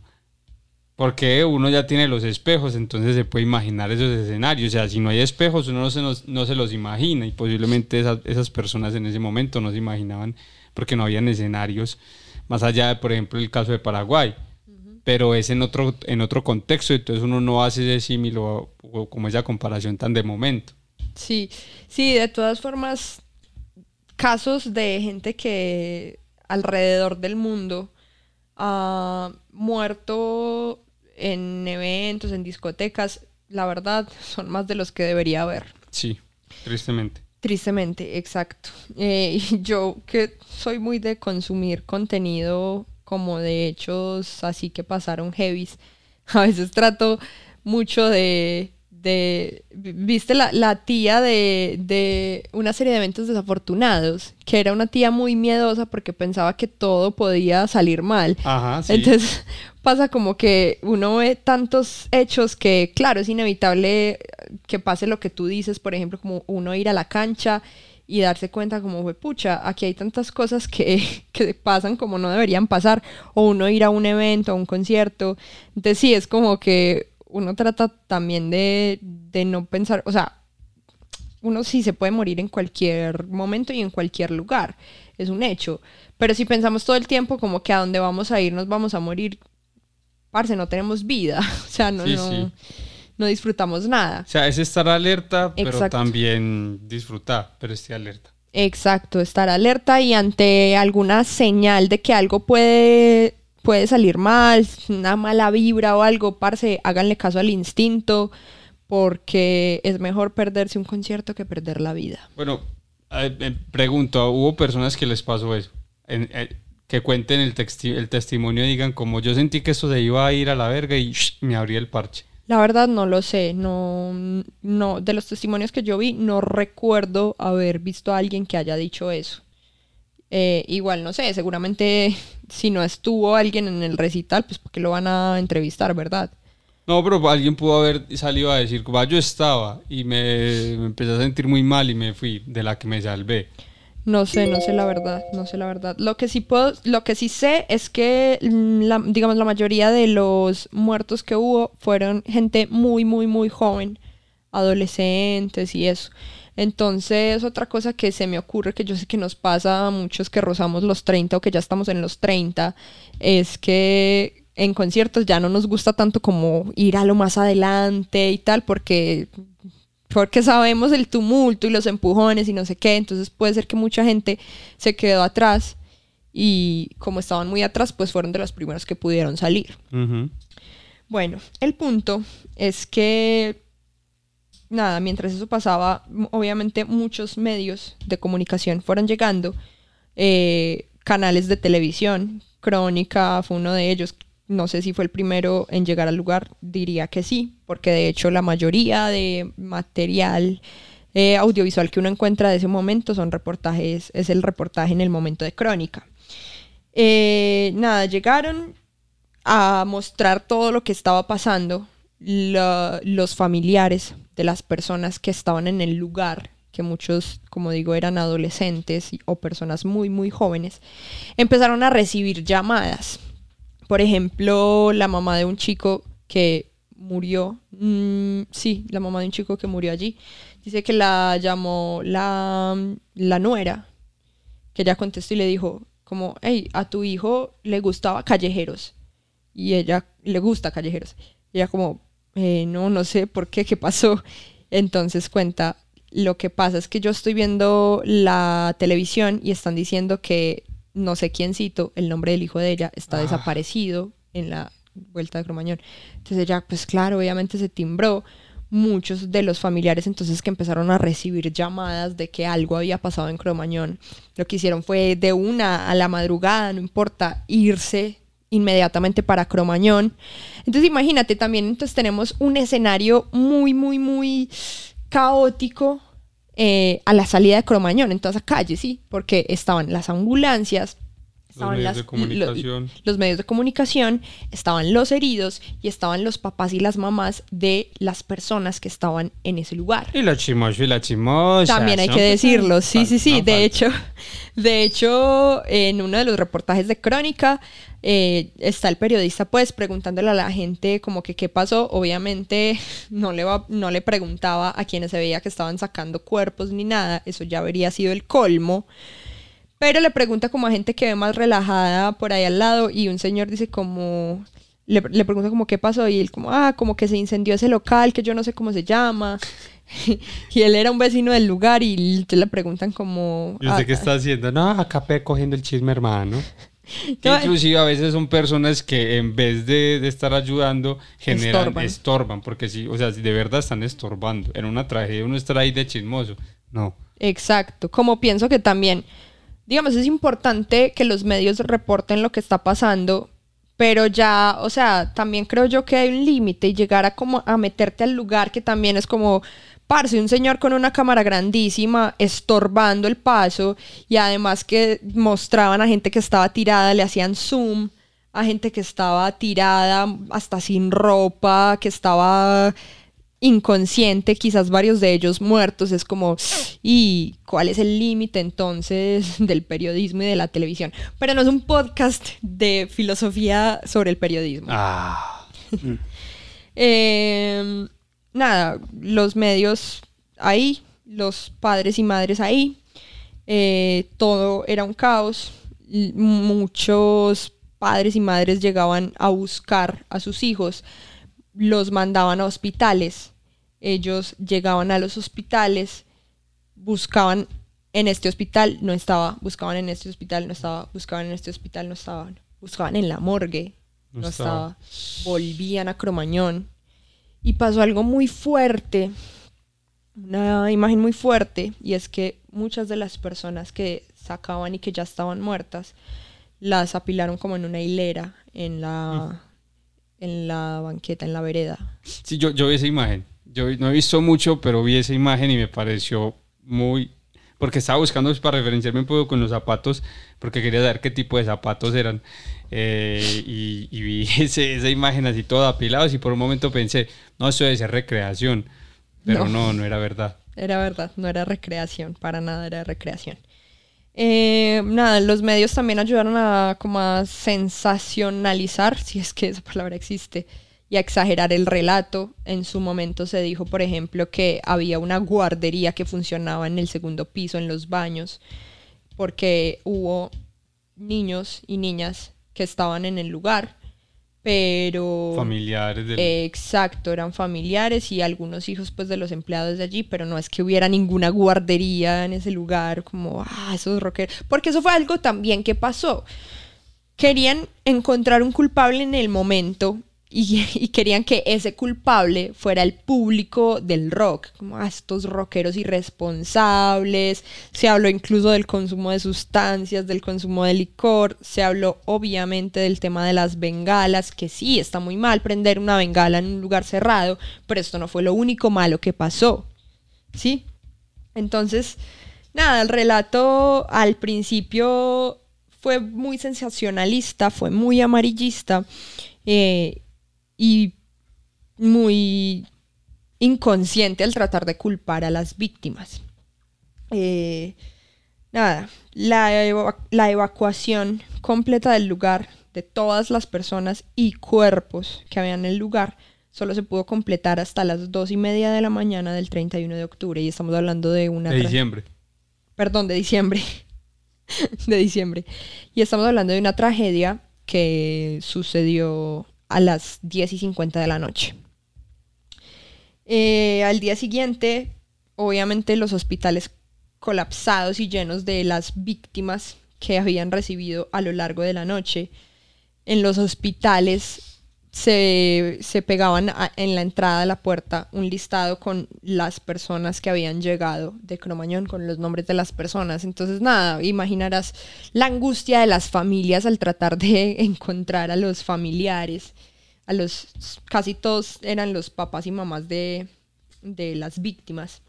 Porque uno ya tiene los espejos, entonces se puede imaginar esos escenarios. O sea, si no hay espejos, uno no se, nos- no se los imagina. Y posiblemente esas, esas personas en ese momento no se imaginaban porque no habían escenarios. Más allá de, por ejemplo, el caso de Paraguay. Pero es en otro, en otro contexto, entonces uno no hace ese símil o, o como esa comparación tan de momento. Sí, sí, de todas formas, casos de gente que alrededor del mundo ha muerto en eventos, en discotecas, la verdad, son más de los que debería haber. Sí, tristemente. Tristemente, exacto. Eh, yo que soy muy de consumir contenido como de hechos así que pasaron heavies, a veces trato mucho de... de ¿Viste la, la tía de, de una serie de eventos desafortunados? Que era una tía muy miedosa porque pensaba que todo podía salir mal. Ajá, sí. Entonces pasa como que uno ve tantos hechos que, claro, es inevitable que pase lo que tú dices, por ejemplo, como uno ir a la cancha y darse cuenta como fue, pucha, aquí hay tantas cosas que, que pasan como no deberían pasar, o uno ir a un evento, a un concierto. Entonces sí, es como que uno trata también de, de no pensar, o sea, uno sí se puede morir en cualquier momento y en cualquier lugar, es un hecho. Pero si pensamos todo el tiempo como que a dónde vamos a ir nos vamos a morir, parce, no tenemos vida, o sea, no, Sí, no, sí. no disfrutamos nada. O sea, es estar alerta, pero Exacto. también disfrutar, pero esté alerta. Exacto, estar alerta y ante alguna señal de que algo puede, puede salir mal, una mala vibra o algo, parce, háganle caso al instinto, porque es mejor perderse un concierto que perder la vida. Bueno, eh, pregunto, ¿hubo personas que les pasó eso? En- eh, que cuenten el, el testimonio y digan como yo sentí que esto se iba a ir a la verga y me abrí el parche. La verdad no lo sé, no, no, de los testimonios que yo vi, no recuerdo haber visto a alguien que haya dicho eso. Eh, igual no sé, seguramente si no estuvo alguien en el recital, pues porque lo van a entrevistar, ¿verdad? No, pero alguien pudo haber salido a decir, "Ah, yo estaba y me, me empecé a sentir muy mal y me fui, de la que me salvé. No sé, no sé la verdad, no sé la verdad. Lo que sí puedo, lo que sí sé es que mm, la, digamos la mayoría de los muertos que hubo fueron gente muy muy muy joven, adolescentes y eso. Entonces, otra cosa que se me ocurre, que yo sé que nos pasa a muchos que rozamos los 30 o que ya estamos en los 30, es que en conciertos ya no nos gusta tanto como ir a lo más adelante y tal, porque porque sabemos el tumulto y los empujones y no sé qué, entonces puede ser que mucha gente se quedó atrás y como estaban muy atrás, pues fueron de los primeros que pudieron salir. Bueno, el punto es que, nada, mientras eso pasaba, obviamente muchos medios de comunicación fueron llegando, eh, canales de televisión, Crónica fue uno de ellos, no sé si fue el primero en llegar al lugar, diría que sí, porque de hecho la mayoría de material eh, audiovisual que uno encuentra de ese momento son reportajes, es el reportaje en el momento de Crónica. Eh, nada, llegaron, a mostrar todo lo que estaba pasando los familiares de las personas que estaban en el lugar, que muchos, como digo, eran adolescentes o personas muy, muy jóvenes, empezaron a recibir llamadas. Por ejemplo, la mamá de un chico que murió, mm, sí, la mamá de un chico que murió allí, dice que la llamó la, la nuera, que ella contestó y le dijo como, hey, a tu hijo le gustaba callejeros. Y ella le gusta callejeros. Y ella como, "Eh, no, no sé por qué, qué pasó. Entonces cuenta, lo que pasa es que yo estoy viendo la televisión y están diciendo que no sé quiéncito, el nombre del hijo de ella, está Ah. desaparecido en la vuelta de Cromañón. Entonces ella, pues claro, obviamente se timbró. Muchos de los familiares entonces que empezaron a recibir llamadas de que algo había pasado en Cromañón, lo que hicieron fue de una a la madrugada, no importa, irse inmediatamente para Cromañón. Entonces imagínate también, entonces tenemos un escenario muy, muy, muy caótico eh, a la salida de Cromañón, en toda esa calle, sí, porque estaban las ambulancias, Los estaban medios las- de lo- comunicación. los medios de comunicación, estaban los heridos y estaban los papás y las mamás de las personas que estaban en ese lugar. Y los chimosos y las chimosas. También hay ¿no? que decirlo, sí, sí, sí. no De hecho, de hecho, en uno de los reportajes de Crónica eh, está el periodista pues preguntándole a la gente como que qué pasó. Obviamente no le, va, no le preguntaba a quienes se veía que estaban sacando cuerpos ni nada. Eso ya habría sido el colmo. Pero le pregunta como a gente que ve más relajada por ahí al lado y un señor dice como... Le, le pregunta como qué pasó y él como, ah, como que se incendió ese local que yo no sé cómo se llama. y él era un vecino del lugar y le preguntan como... ¿Y usted ah, qué está haciendo? No, acá cogiendo el chisme, hermano. Que inclusive a veces son personas que en vez de, de estar ayudando generan Estorban. estorban. porque si o sea si de verdad están estorbando en una tragedia uno estará ahí de chismoso no Exacto, como pienso que también, digamos, es importante que los medios reporten lo que está pasando, pero ya, o sea, también creo yo que hay un límite y llegar a como a meterte al lugar que también es como, parce, un señor con una cámara grandísima estorbando el paso y además que mostraban a gente que estaba tirada, le hacían zoom a gente que estaba tirada hasta sin ropa, que estaba inconsciente, quizás varios de ellos muertos, es como, ¿y cuál es el límite entonces del periodismo y de la televisión? Pero no es un podcast de filosofía sobre el periodismo. Ah. Eh, nada, los medios ahí, los padres y madres ahí, eh, todo era un caos. Muchos padres y madres llegaban a buscar a sus hijos, los mandaban a hospitales. Ellos llegaban a los hospitales, buscaban en este hospital, no estaba, buscaban en este hospital, no estaba, buscaban en este hospital, no estaban, buscaban en la morgue, No no, estaba. estaba. volvían a Cromañón y pasó algo muy fuerte, una imagen muy fuerte, y es que muchas de las personas que sacaban y que ya estaban muertas, las apilaron como en una hilera en la, en la banqueta, en la vereda. sí yo yo vi esa imagen yo no he visto mucho pero vi esa imagen y me pareció muy porque estaba buscando pues, para referenciarme un poco con los zapatos porque quería saber qué tipo de zapatos eran eh, y, y vi ese- esa imagen así toda apilados y por un momento pensé no eso debe ser recreación pero No. no no era verdad Era verdad, no era recreación, para nada era recreación. Eh, nada, los medios también ayudaron a como a sensacionalizar, si es que esa palabra existe, y a exagerar el relato. En su momento se dijo, por ejemplo, que había una guardería que funcionaba en el segundo piso, en los baños, porque hubo niños y niñas que estaban en el lugar, pero... familiares del Exacto, eran familiares y algunos hijos pues de los empleados de allí, pero no es que hubiera ninguna guardería en ese lugar, como, ah, esos rockeros, porque eso fue algo también que pasó. Querían encontrar un culpable en el momento y, querían que ese culpable fuera el público del rock, como ah, estos rockeros irresponsables. Se habló incluso del consumo de sustancias, del consumo de licor. Se habló obviamente del tema de las bengalas, que sí, está muy mal prender una bengala en un lugar cerrado, pero esto no fue lo único malo que pasó. ¿Sí? Entonces, nada, el relato al principio fue muy sensacionalista, fue muy amarillista eh, y muy inconsciente al tratar de culpar a las víctimas. Eh, nada, la, la evacuación completa del lugar de todas las personas y cuerpos que habían en el lugar solo se pudo completar hasta las dos y media de la mañana del 31 de octubre y estamos hablando de una De diciembre. perdón, de diciembre. de diciembre. Y estamos hablando de una tragedia que sucedió a las 10 y 50 de la noche. Eh, al día siguiente, obviamente los hospitales colapsados y llenos de las víctimas que habían recibido a lo largo de la noche. En los hospitales se, se pegaban en la entrada de la puerta un listado con las personas que habían llegado de Cromañón, con los nombres de las personas. Entonces, nada, imaginarás la angustia de las familias al tratar de encontrar a los familiares. A los, casi todos eran los papás y mamás de, de las víctimas.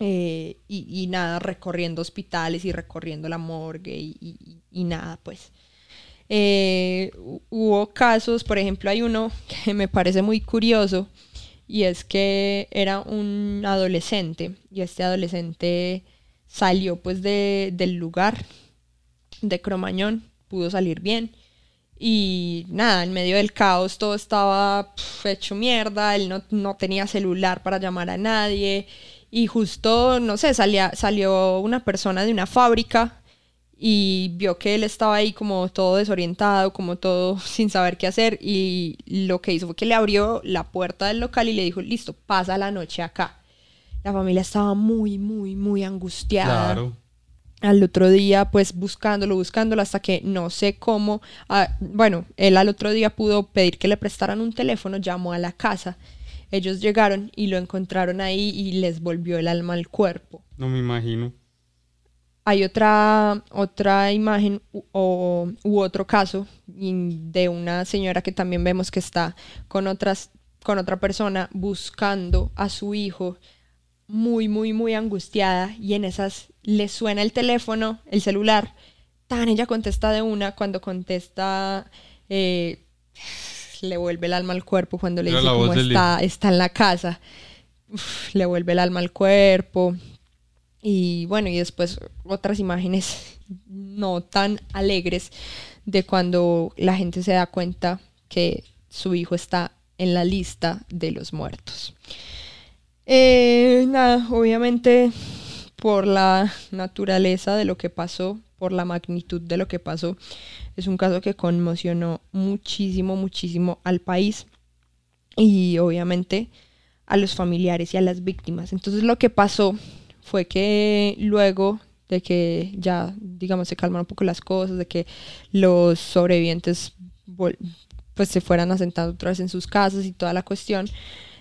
Eh, y, nada, recorriendo hospitales y recorriendo la morgue y- y nada, pues. Eh, hu- hubo casos, por ejemplo, hay uno que me parece muy curioso y es que era un adolescente y este adolescente salió pues de, del lugar de Cromañón, pudo salir bien y nada, en medio del caos todo estaba hecho mierda, él no, no tenía celular para llamar a nadie y justo, no sé, salía, salió una persona de una fábrica y vio que él estaba ahí como todo desorientado, como todo sin saber qué hacer y lo que hizo fue que le abrió la puerta del local y le dijo, listo, pasa la noche acá. La familia estaba muy, muy, muy angustiada Claro. al otro día, pues buscándolo, buscándolo, hasta que no sé cómo, ah, bueno, él al otro día pudo pedir que le prestaran un teléfono, llamó a la casa, ellos llegaron y lo encontraron ahí y les volvió el alma al cuerpo. No me imagino. Hay otra, otra imagen u, o- u otro caso de una señora que también vemos que está con, otras, con otra persona buscando a su hijo muy, muy, muy angustiada y en esas le suena el teléfono, el celular, tan ella contesta de una, cuando contesta eh, le vuelve el alma al cuerpo cuando le Era dice cómo está, está en la casa, Uf, le vuelve el alma al cuerpo y bueno, y después otras imágenes no tan alegres de cuando la gente se da cuenta que su hijo está en la lista de los muertos. Eh, nada, obviamente por la naturaleza de lo que pasó, por la magnitud de lo que pasó, es un caso que conmocionó muchísimo, muchísimo al país y obviamente a los familiares y a las víctimas. Entonces lo que pasó fue que luego de que ya, digamos, se calmaron un poco las cosas, de que los sobrevivientes pues se fueran asentando otra vez en sus casas y toda la cuestión,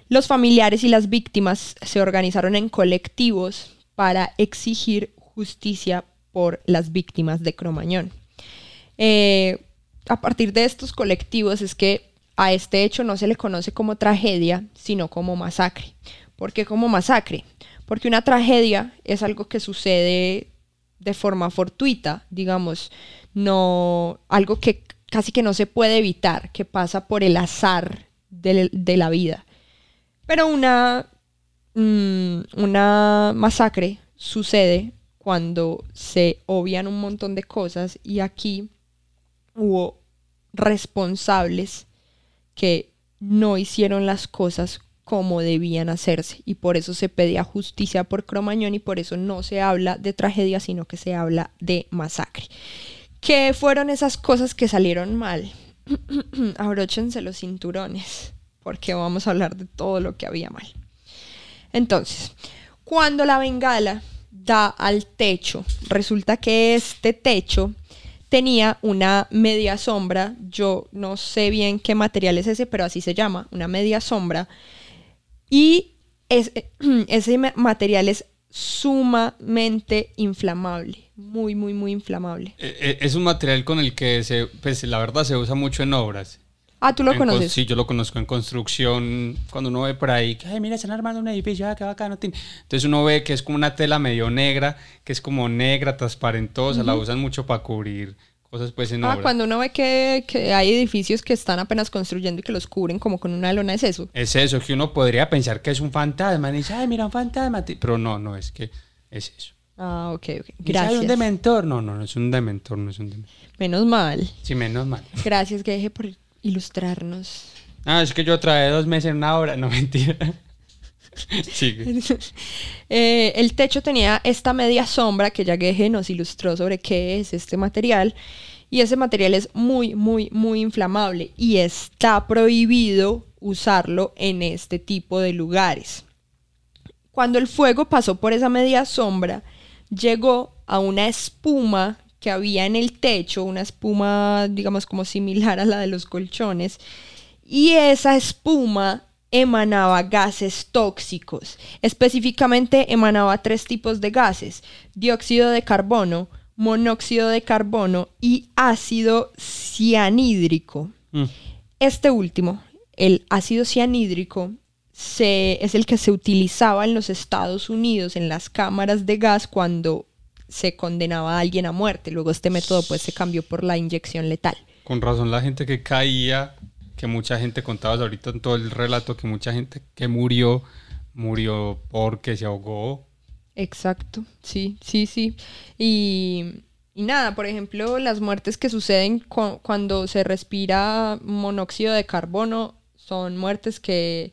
los familiares y las víctimas se organizaron en colectivos para exigir justicia por las víctimas de Cromañón. Eh, a partir de estos colectivos es que a este hecho no se le conoce como tragedia, sino como masacre. ¿Por qué como masacre? Porque una tragedia es algo que sucede de forma fortuita, digamos, no algo que casi que no se puede evitar, que pasa por el azar de, la vida. Pero una, mm, una masacre sucede cuando se obvian un montón de cosas y aquí hubo responsables que no hicieron las cosas como debían hacerse y por eso se pedía justicia por Cromañón y por eso no se habla de tragedia sino que se habla de masacre. ¿Qué fueron esas cosas que salieron mal? Abróchense los cinturones porque vamos a hablar de todo lo que había mal. Entonces, cuando la bengala da al techo, resulta que este techo tenía una media sombra, yo no sé bien qué material es ese, pero así se llama, una media sombra, y es- ese ma- material es sumamente inflamable, muy, muy, muy inflamable. Eh, eh, Es un material con el que se, pues la verdad se usa mucho en obras. Ah, tú lo En conoces. Sí, yo lo conozco en construcción. Cuando uno ve por ahí, que, ay, mira, están armando un edificio, ah, qué bacano. tin". Entonces uno ve que es como una tela medio negra, que es como negra, transparentosa, la usan mucho para cubrir cosas pues en Ah, obra. cuando uno ve que, que hay edificios que están apenas construyendo y que los cubren como con una lona, es eso. Es eso, que uno podría pensar que es un fantasma. Y dice, ay, mira, un fantasma. ti-". Pero no, no, es que es eso. Ah, ok, ok. Dice, "Ay, un Gracias. dementor. No, no, no es un dementor, no es un dementor. Menos mal. Sí, menos mal. Gracias, Geje, por ilustrarnos. Ah, es que yo trabajé dos meses en una hora. No, mentira. Eh, el techo tenía esta media sombra que ya Geje nos ilustró sobre qué es este material. Y ese material es muy, muy, muy inflamable y está prohibido usarlo en este tipo de lugares. Cuando el fuego pasó por esa media sombra, llegó a una espuma que había en el techo, una espuma, digamos, como similar a la de los colchones, y esa espuma emanaba gases tóxicos. Específicamente emanaba tres tipos de gases, dióxido de carbono, monóxido de carbono y ácido cianhídrico. Mm. Este último, el ácido cianhídrico, se- es el que se utilizaba en los Estados Unidos en las cámaras de gas cuando se condenaba a alguien a muerte. Luego este método pues se cambió por la inyección letal. Con razón la gente que caía, que mucha gente contabas ahorita en todo el relato, que mucha gente que murió, murió porque se ahogó. Exacto, sí, sí, sí. Y, y nada, por ejemplo, las muertes que suceden cu- cuando se respira monóxido de carbono son muertes que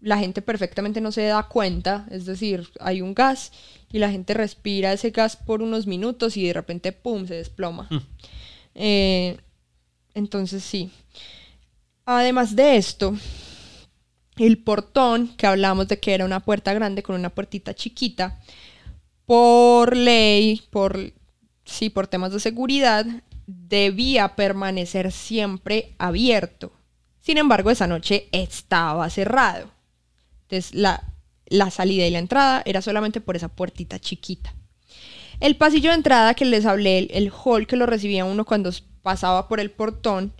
la gente perfectamente no se da cuenta, es decir, hay un gas y la gente respira ese gas por unos minutos y de repente, ¡pum!, se desploma. Eh, entonces, sí. Además de esto, el portón, que hablamos de que era una puerta grande con una puertita chiquita, por ley, por sí, por temas de seguridad, debía permanecer siempre abierto. Sin embargo, esa noche estaba cerrado. Entonces, la, la salida y la entrada era solamente por esa puertita chiquita. El pasillo de entrada que les hablé, el, hall que lo recibía uno cuando pasaba por el portón,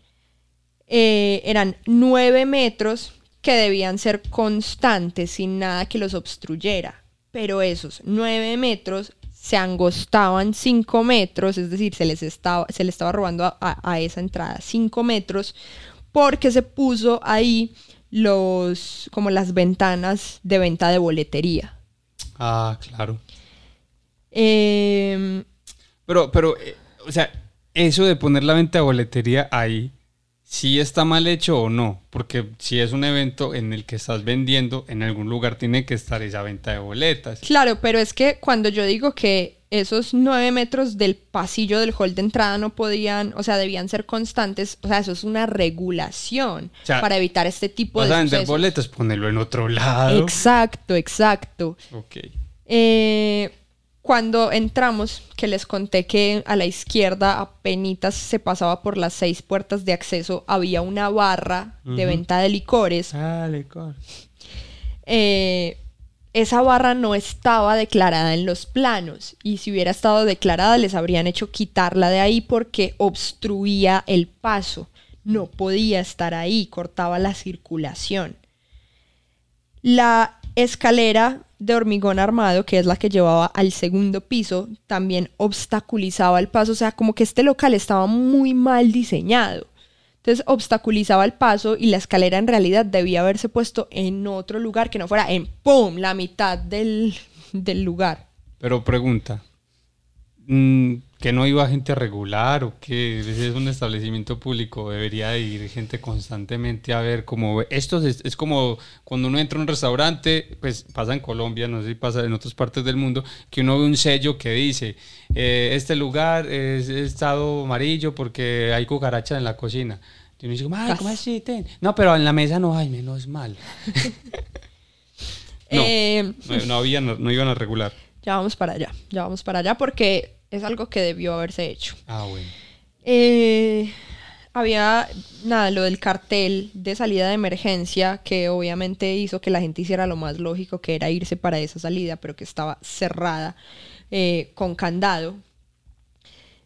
eh, eran nueve metros que debían ser constantes, sin nada que los obstruyera. Pero esos nueve metros se angostaban cinco metros, es decir, se les estaba, se le estaba robando a, a- a esa entrada cinco metros, porque se puso ahí los, como las ventanas de venta de boletería. Ah, claro. Em, Pero, pero, eh, o sea, eso de poner la venta de boletería ahí, ¿sí está mal hecho o no? Porque si es un evento en el que estás vendiendo, en algún lugar tiene que estar esa venta de boletas. Claro, pero es que cuando yo digo que esos nueve metros del pasillo del hall de entrada no podían, o sea, debían ser constantes, o sea, eso es una regulación O sea, para evitar este tipo Vas de a vender boletas, ponelo en otro lado. Exacto, exacto. Ok. Eh, cuando entramos, que les conté que a la izquierda apenas se pasaba por las seis puertas de acceso, había una barra de venta de licores. Ah, licor. eh, esa barra no estaba declarada en los planos y si hubiera estado declarada les habrían hecho quitarla de ahí porque obstruía el paso. No podía estar ahí, cortaba la circulación. La escalera de hormigón armado, que es la que llevaba al segundo piso, también obstaculizaba el paso, o sea, como que este local estaba muy mal diseñado. Entonces obstaculizaba el paso y la escalera en realidad debía haberse puesto en otro lugar que no fuera en ¡pum! la mitad del, del lugar. Pero pregunta, mm, ¿que no iba gente regular o que es un establecimiento público? Debería de ir gente constantemente a ver cómo... Esto es, es como cuando uno entra a un restaurante, pues pasa en Colombia, no sé si pasa en otras partes del mundo, que uno ve un sello que dice, eh, este lugar es estado amarillo porque hay cucarachas en la cocina. Y uno dice, ay, ¿cómo así? ten?". No, pero en la mesa no hay, menos mal. No. Eh, No, no había, no, no iban a regular. ya vamos para allá, ya vamos para allá porque es algo que debió haberse hecho. Ah, bueno. Eh, había nada, lo del cartel de salida de emergencia que obviamente hizo que la gente hiciera lo más lógico que era irse para esa salida, pero que estaba cerrada eh, con candado.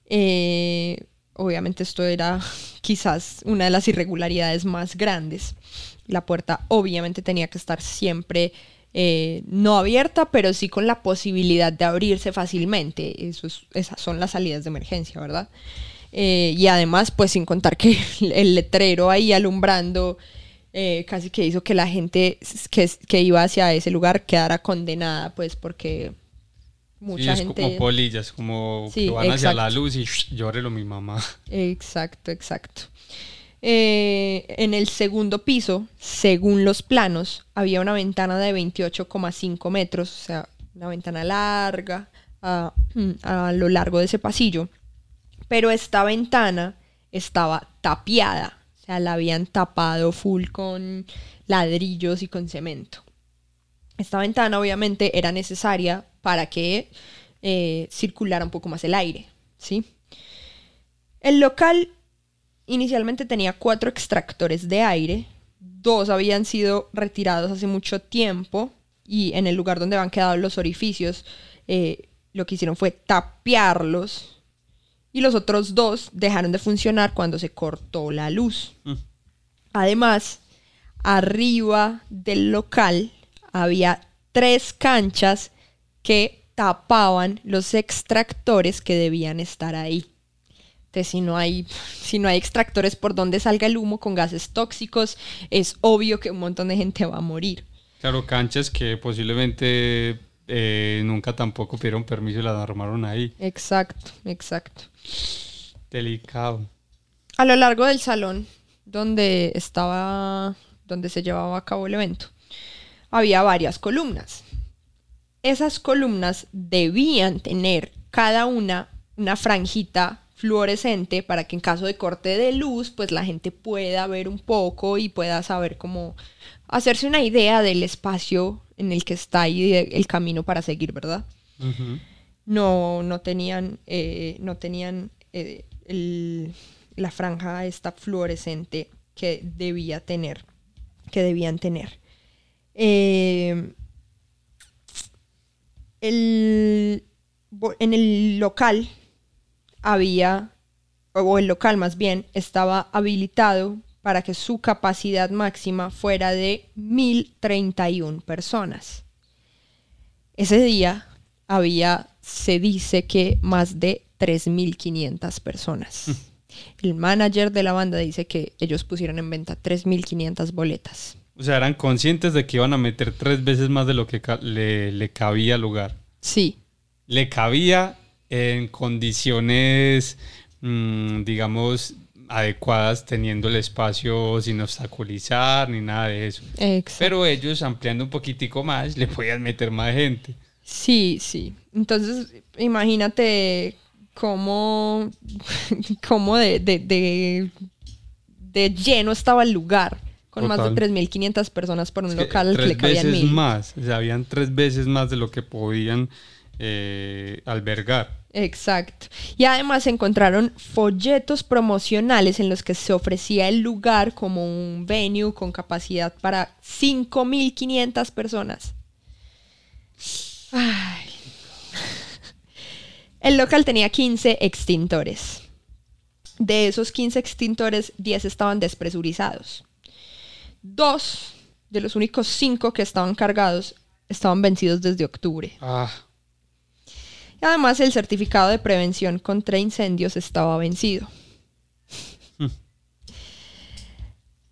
Eh, obviamente esto era quizás una de las irregularidades más grandes. La puerta obviamente tenía que estar siempre eh, no abierta, pero sí con la posibilidad de abrirse fácilmente. Eso es- esas son las salidas de emergencia, ¿verdad? Eh, y además, pues sin contar que el letrero ahí alumbrando eh, casi que hizo que la gente que, que iba hacia ese lugar quedara condenada, pues porque mucha Sí, es gente... como polillas, como Sí, que van hacia la luz y llórelo mi mamá. Exacto, exacto. Eh, en el segundo piso, según los planos, había una ventana de 28,5 metros, o sea, una ventana larga a, lo largo de ese pasillo. Pero esta ventana estaba tapiada, o sea, la habían tapado full con ladrillos y con cemento. Esta ventana obviamente era necesaria para que eh, circulara un poco más el aire, ¿sí? El local inicialmente tenía cuatro extractores de aire, dos habían sido retirados hace mucho tiempo y en el lugar donde habían quedado los orificios eh, lo que hicieron fue tapiarlos y los otros dos dejaron de funcionar cuando se cortó la luz. Mm. Además, arriba del local había tres canchas que tapaban los extractores que debían estar ahí. Entonces, si no hay, si no hay extractores por donde salga el humo con gases tóxicos, es obvio que un montón de gente va a morir. Claro, canchas que posiblemente eh, nunca tampoco pidieron permiso y las armaron ahí. Exacto, exacto. Delicado. A lo largo del salón donde estaba, donde se llevaba a cabo el evento, había varias columnas. Esas columnas debían tener cada una una franjita fluorescente para que en caso de corte de luz, pues la gente pueda ver un poco y pueda saber cómo hacerse una idea del espacio en el que está y el camino para seguir, ¿verdad? No, no tenían, eh, no tenían eh, el- la franja esta fluorescente que debía tener, que debían tener. Eh, el- en el local había, o el local más bien, estaba habilitado para que su capacidad máxima fuera de 1031 personas. Ese día había, se dice que más de 3.500 personas. El manager de la banda dice que ellos pusieron en venta 3.500 boletas. O sea, eran conscientes de que iban a meter tres veces más de lo que le, le cabía al lugar. Sí, Le cabía en condiciones, mm, digamos, adecuadas, teniendo el espacio sin obstaculizar ni nada de eso. exacto. Pero ellos, ampliando un poquitico más, le podían meter más gente. Sí, sí. Entonces, imagínate cómo, cómo de, de, de, de lleno estaba el lugar. Con más de 3.500 personas por un Es que local al que tres le cabían veces mil. más, o sea, habían tres veces más de lo que podían eh, albergar. Exacto. Y además se encontraron folletos promocionales en los que se ofrecía el lugar como un venue con capacidad para 5.500 personas. Ay. El local tenía 15 extintores. De esos 15 extintores, 10 estaban despresurizados. Dos de los únicos 5 que estaban cargados estaban vencidos desde octubre. Ah, Y además el certificado de prevención contra incendios estaba vencido.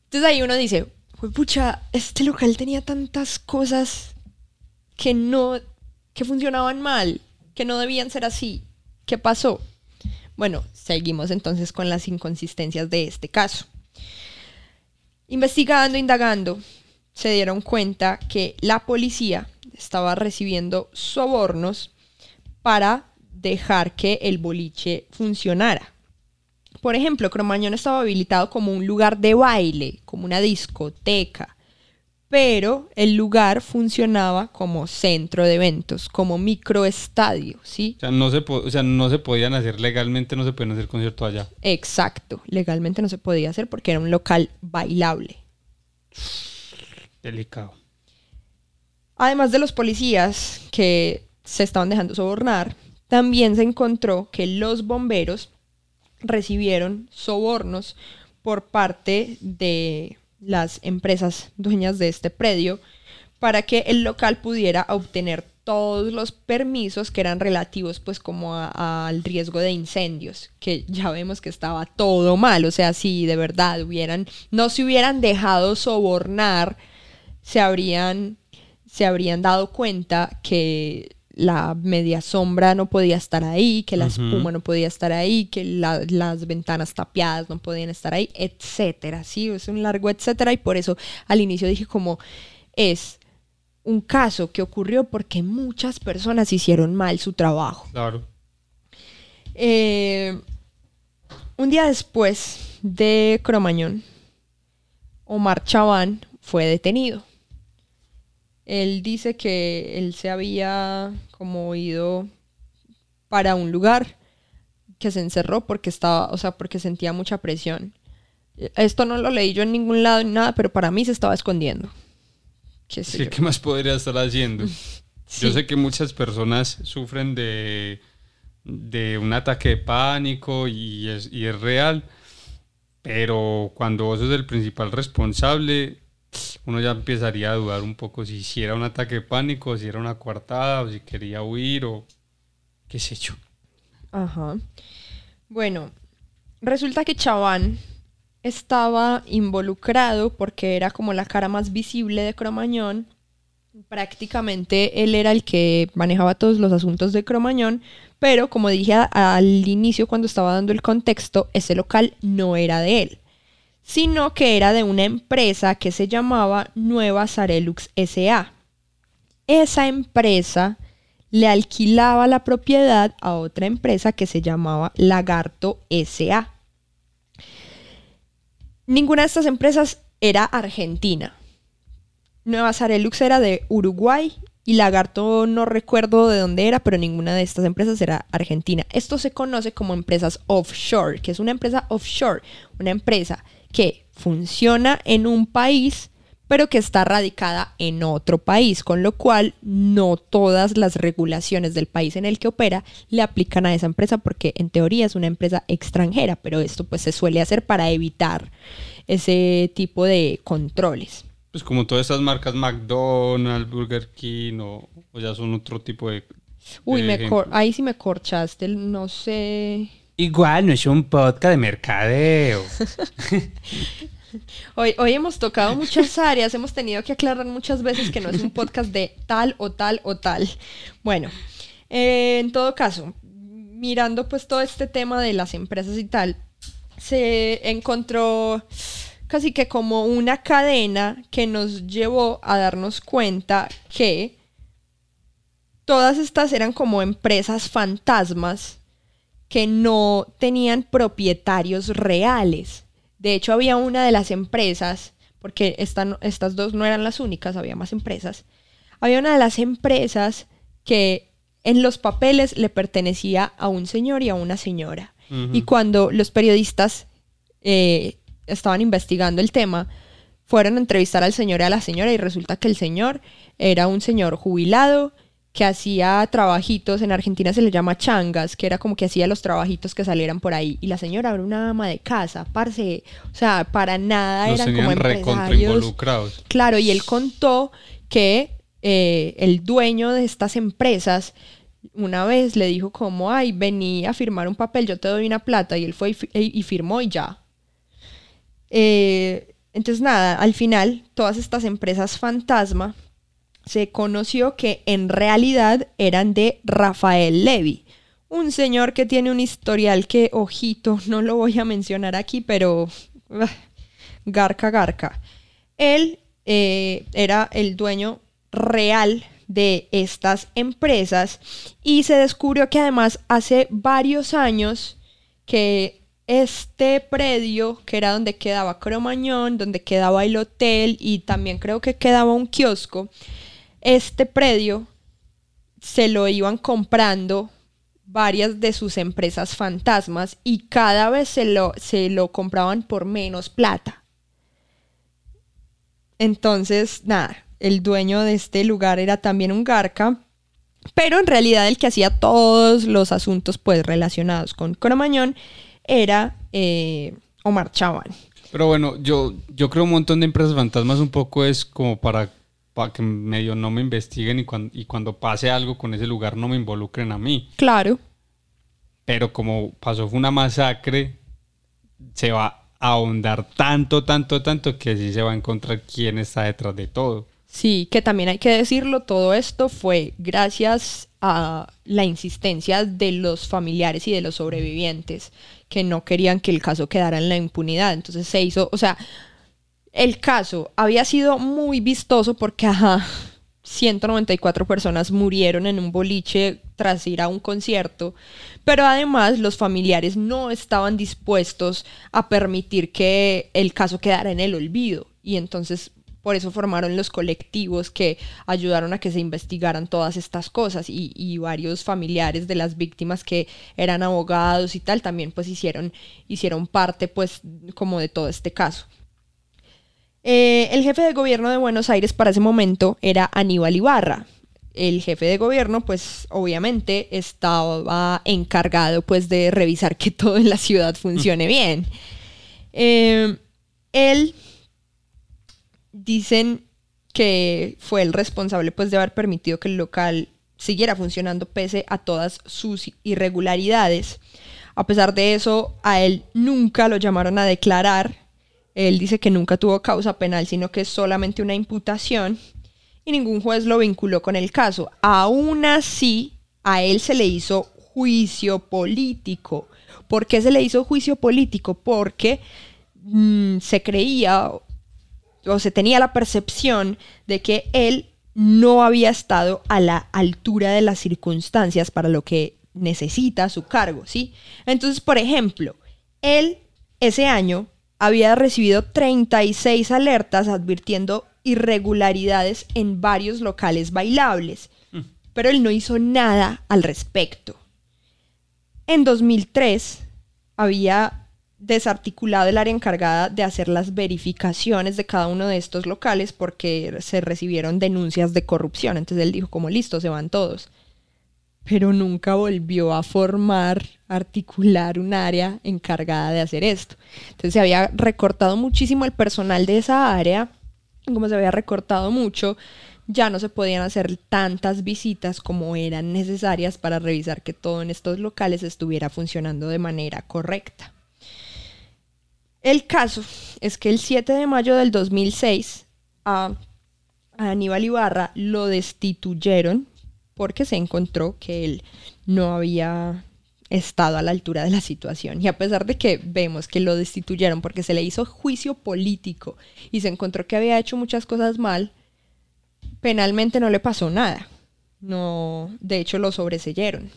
Entonces ahí uno dice, "Jue pucha, este local tenía tantas cosas que no, que funcionaban mal, que no debían ser así. ¿Qué pasó? Bueno, seguimos entonces con las inconsistencias de este caso. Investigando, indagando, se dieron cuenta que la policía estaba recibiendo sobornos para dejar que el boliche funcionara. Por ejemplo, Cromañón estaba habilitado como un lugar de baile, como una discoteca, pero el lugar funcionaba como centro de eventos, como microestadio, ¿sí? o, sea, no se o sea, no se podían hacer legalmente, no se podían hacer conciertos allá. Exacto, legalmente no se podía hacer porque era un local bailable. Delicado. Además de los policías que se estaban dejando sobornar, también se encontró que los bomberos recibieron sobornos por parte de las empresas dueñas de este predio para que el local pudiera obtener todos los permisos que eran relativos pues como al riesgo de incendios, que ya vemos que estaba todo mal, o sea, si de verdad hubieran, no se hubieran dejado sobornar, se habrían, se habrían dado cuenta que la media sombra no podía estar ahí, que la espuma no podía estar ahí, que la- las ventanas tapiadas no podían estar ahí, etcétera, sí, es un largo etcétera y por eso al inicio dije como es un caso que ocurrió porque muchas personas hicieron mal su trabajo. Claro. Eh, un día después de Cromañón, Omar Chaván fue detenido. Él dice que él se había como ido para un lugar que se encerró porque estaba, o sea, porque sentía mucha presión. Esto no lo leí yo en ningún lado ni nada, pero para mí se estaba escondiendo. Qué sé Sí, yo. ¿Qué más podría estar haciendo? Sí. Yo sé que muchas personas sufren de, de un ataque de pánico y es, y es real, pero cuando vos sos el principal responsable, uno ya empezaría a dudar un poco si, si era un ataque de pánico, si era una coartada o si quería huir o qué sé yo. Ajá. Bueno, resulta que Chaván estaba involucrado porque era como la cara más visible de Cromañón. Prácticamente él era el que manejaba todos los asuntos de Cromañón, pero como dije al inicio cuando estaba dando el contexto, ese local no era de él, sino que era de una empresa que se llamaba Nueva Sarelux SA. Esa empresa le alquilaba la propiedad a otra empresa que se llamaba Lagarto SA. Ninguna de estas empresas era argentina. Nueva Sarelux era de Uruguay y Lagarto no recuerdo de dónde era, pero ninguna de estas empresas era argentina. Esto se conoce como empresas offshore, que es una empresa offshore, una empresa que funciona en un país pero que está radicada en otro país, con lo cual no todas las regulaciones del país en el que opera le aplican a esa empresa porque en teoría es una empresa extranjera, pero esto pues se suele hacer para evitar ese tipo de controles. Pues como todas estas marcas McDonald's, Burger King o, o ya son otro tipo de... Uy, de me ahí sí me corchaste, no sé. Igual no es un podcast de mercadeo. Hoy, hoy hemos tocado muchas áreas, hemos tenido que aclarar muchas veces que no es un podcast de tal o tal o tal. Bueno, eh, en todo caso, mirando pues todo este tema de las empresas y tal, se encontró casi que como una cadena que nos llevó a darnos cuenta que todas estas eran como empresas fantasmas que no tenían propietarios reales. De hecho, había una de las empresas, porque esta estas dos no eran las únicas, había más empresas. Había una de las empresas que en los papeles le pertenecía a un señor y a una señora. Y cuando los periodistas eh, estaban investigando el tema, fueron a entrevistar al señor y a la señora y resulta que el señor era un señor jubilado que hacía trabajitos, en Argentina se le llama changas, que era como que hacía los trabajitos que salieran por ahí. Y la señora era una ama de casa, parce, o sea, para nada Los eran como empresarios. Claro, y él contó que eh, el dueño de estas empresas una vez le dijo como, ay, vení a firmar un papel, yo te doy una plata, y él fue y, fi- y firmó y ya. Eh, entonces, nada, al final, todas estas empresas fantasma se conoció que en realidad eran de Rafael Levy, un señor que tiene un historial que, ojito, no lo voy a mencionar aquí, pero ah, garca, garca. Él eh, era el dueño real de estas empresas y se descubrió que además hace varios años que este predio, que era donde quedaba Cromañón, donde quedaba el hotel y también creo que quedaba un kiosco, este predio se lo iban comprando varias de sus empresas fantasmas y cada vez se lo, se lo compraban por menos plata. Entonces, nada, el dueño de este lugar era también un garca, pero en realidad el que hacía todos los asuntos pues relacionados con Cromañón era eh, Omar Chaván. Pero bueno, yo, yo creo un montón de empresas fantasmas un poco es como para para que medio no me investiguen y cuando, y cuando pase algo con ese lugar no me involucren a mí. Claro. Pero como pasó fue una masacre, se va a ahondar tanto, tanto, tanto que sí se va a encontrar quién está detrás de todo. Sí, que también hay que decirlo, todo esto fue gracias a la insistencia de los familiares y de los sobrevivientes que no querían que el caso quedara en la impunidad. Entonces se hizo, o sea, el caso había sido muy vistoso porque, ajá, 194 personas murieron en un boliche tras ir a un concierto, pero además los familiares no estaban dispuestos a permitir que el caso quedara en el olvido y entonces por eso formaron los colectivos que ayudaron a que se investigaran todas estas cosas y, varios familiares de las víctimas que eran abogados y tal también pues hicieron, hicieron parte pues como de todo este caso. Eh, el jefe de gobierno de Buenos Aires para ese momento era Aníbal Ibarra. El jefe de gobierno, pues obviamente estaba encargado pues de revisar que todo en la ciudad funcione bien. Eh, él dicen que fue el responsable pues de haber permitido que el local siguiera funcionando pese a todas sus irregularidades. A pesar de eso, a él nunca lo llamaron a declarar él dice que nunca tuvo causa penal, sino que es solamente una imputación y ningún juez lo vinculó con el caso. Aún así, a él se le hizo juicio político. ¿Por qué se le hizo juicio político? Porque mm, se creía o se tenía la percepción de que él no había estado a la altura de las circunstancias para lo que necesita su cargo, ¿sí? Entonces, por ejemplo, él ese año había recibido 36 alertas advirtiendo irregularidades en varios locales bailables, mm. pero él no hizo nada al respecto. En 2003 había desarticulado el área encargada de hacer las verificaciones de cada uno de estos locales porque se recibieron denuncias de corrupción. Entonces él dijo, como listo, se van todos pero nunca volvió a formar, articular un área encargada de hacer esto. Entonces se había recortado muchísimo el personal de esa área, como se había recortado mucho, ya no se podían hacer tantas visitas como eran necesarias para revisar que todo en estos locales estuviera funcionando de manera correcta. El caso es que el 7 de mayo del 2006 a Aníbal Ibarra lo destituyeron porque se encontró que él no había estado a la altura de la situación. Y a pesar de que vemos que lo destituyeron porque se le hizo juicio político y se encontró que había hecho muchas cosas mal, penalmente no le pasó nada. No, de hecho lo sobreseyeron.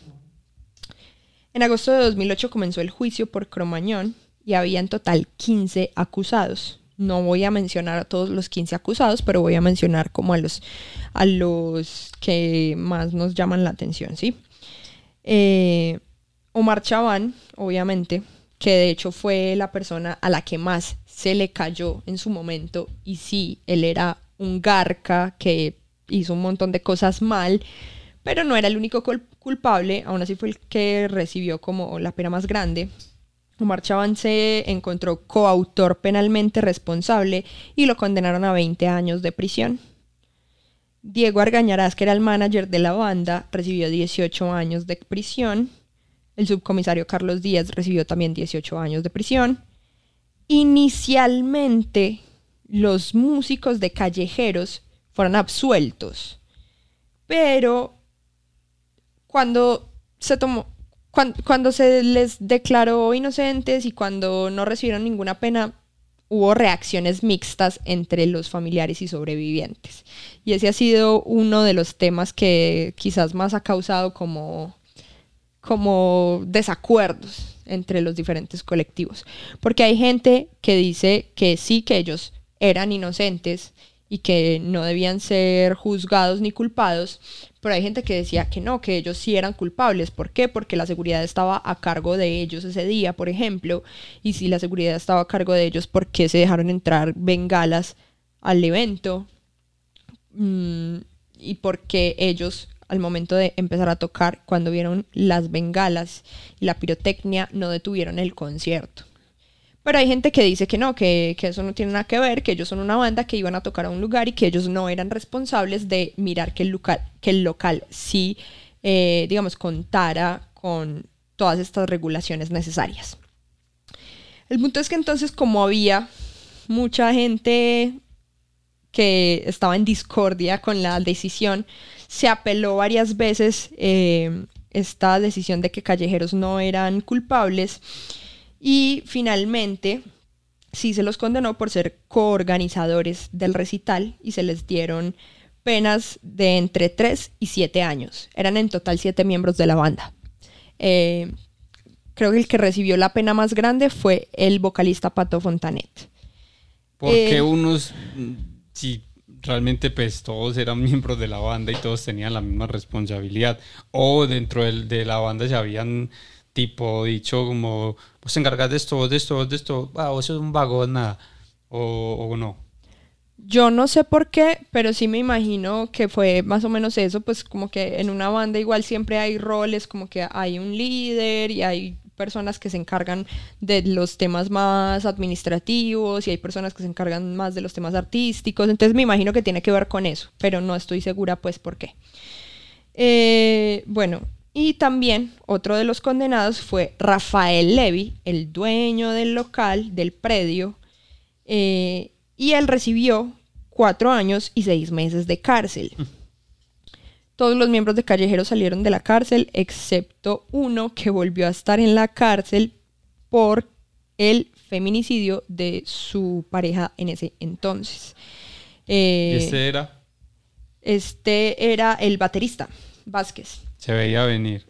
En agosto de 2008 comenzó el juicio por Cromañón y había en total 15 acusados. No voy a mencionar a todos los 15 acusados, pero voy a mencionar como a los, a los que más nos llaman la atención, ¿sí? Eh, Omar Chaván, obviamente, que de hecho fue la persona a la que más se le cayó en su momento, y sí, él era un garca que hizo un montón de cosas mal, pero no era el único culpable, aún así fue el que recibió como la pena más grande. Omar Chaván se encontró coautor penalmente responsable y lo condenaron a 20 años de prisión. Diego Argañarás, que era el manager de la banda, recibió 18 años de prisión. El subcomisario Carlos Díaz recibió también 18 años de prisión. Inicialmente, los músicos de callejeros fueron absueltos, pero cuando se tomó, cuando, se les declaró inocentes y cuando no recibieron ninguna pena, hubo reacciones mixtas entre los familiares y sobrevivientes. Y ese ha sido uno de los temas que quizás más ha causado como, como desacuerdos entre los diferentes colectivos. Porque hay gente que dice que sí, que ellos eran inocentes y que no debían ser juzgados ni culpados, pero hay gente que decía que no, que ellos sí eran culpables. ¿Por qué? Porque la seguridad estaba a cargo de ellos ese día, por ejemplo. Y si la seguridad estaba a cargo de ellos, ¿por qué se dejaron entrar bengalas al evento? Mm, y por qué ellos, al momento de empezar a tocar, cuando vieron las bengalas y la pirotecnia, no detuvieron el concierto. Pero hay gente que dice que no, que, que, eso no tiene nada que ver, que ellos son una banda que iban a tocar a un lugar y que ellos no eran responsables de mirar que el local, que el local sí, eh, digamos, contara con todas estas regulaciones necesarias. El punto es que entonces como había mucha gente que estaba en discordia con la decisión, se apeló varias veces eh, esta decisión de que callejeros no eran culpables y finalmente sí se los condenó por ser coorganizadores del recital y se les dieron penas de entre 3 y 7 años. Eran en total 7 miembros de la banda. Eh, creo que el que recibió la pena más grande fue el vocalista Pato Fontanet. Porque eh, unos, si realmente pues todos eran miembros de la banda y todos tenían la misma responsabilidad. O dentro de la banda se habían tipo dicho como, vos encargas de esto, de esto, de esto, ah, vos sos un vagón, nada. O, o no. Yo no sé por qué, pero sí me imagino que fue más o menos eso, pues como que en una banda igual siempre hay roles, como que hay un líder y hay personas que se encargan de los temas más administrativos y hay personas que se encargan más de los temas artísticos. Entonces me imagino que tiene que ver con eso, pero no estoy segura pues por qué. Eh, bueno, y también otro de los condenados fue Rafael Levy, el dueño del local, del predio, eh, y él recibió cuatro años y seis meses de cárcel. Todos los miembros de Callejeros salieron de la cárcel, excepto uno que volvió a estar en la cárcel por el feminicidio de su pareja en ese entonces. Eh, ¿Este era? Este era el baterista, Vázquez. Se veía venir.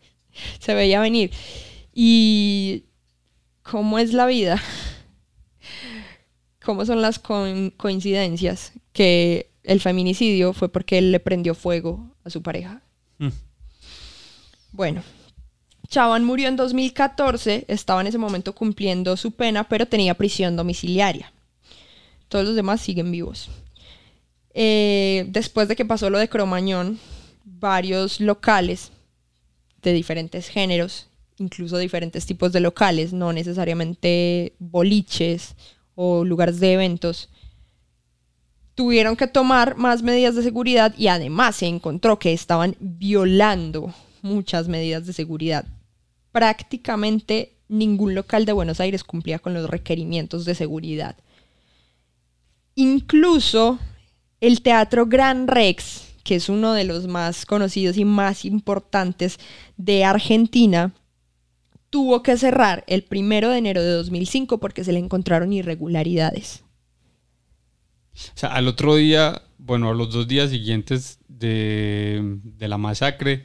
Se veía venir. Y cómo es la vida, cómo son las coincidencias que el feminicidio fue porque él le prendió fuego a su pareja. Mm. Bueno, Chaban murió en 2014, estaba en ese momento cumpliendo su pena, pero tenía prisión domiciliaria. Todos los demás siguen vivos. Eh, después de que pasó lo de Cromañón, varios locales de diferentes géneros, incluso diferentes tipos de locales, no necesariamente boliches o lugares de eventos, tuvieron que tomar más medidas de seguridad y además se encontró que estaban violando muchas medidas de seguridad. Prácticamente ningún local de Buenos Aires cumplía con los requerimientos de seguridad. Incluso el Teatro Gran Rex, que es uno de los más conocidos y más importantes de Argentina, tuvo que cerrar el primero de enero de 2005 porque se le encontraron irregularidades. O sea, al otro día, bueno, a los dos días siguientes de, la masacre,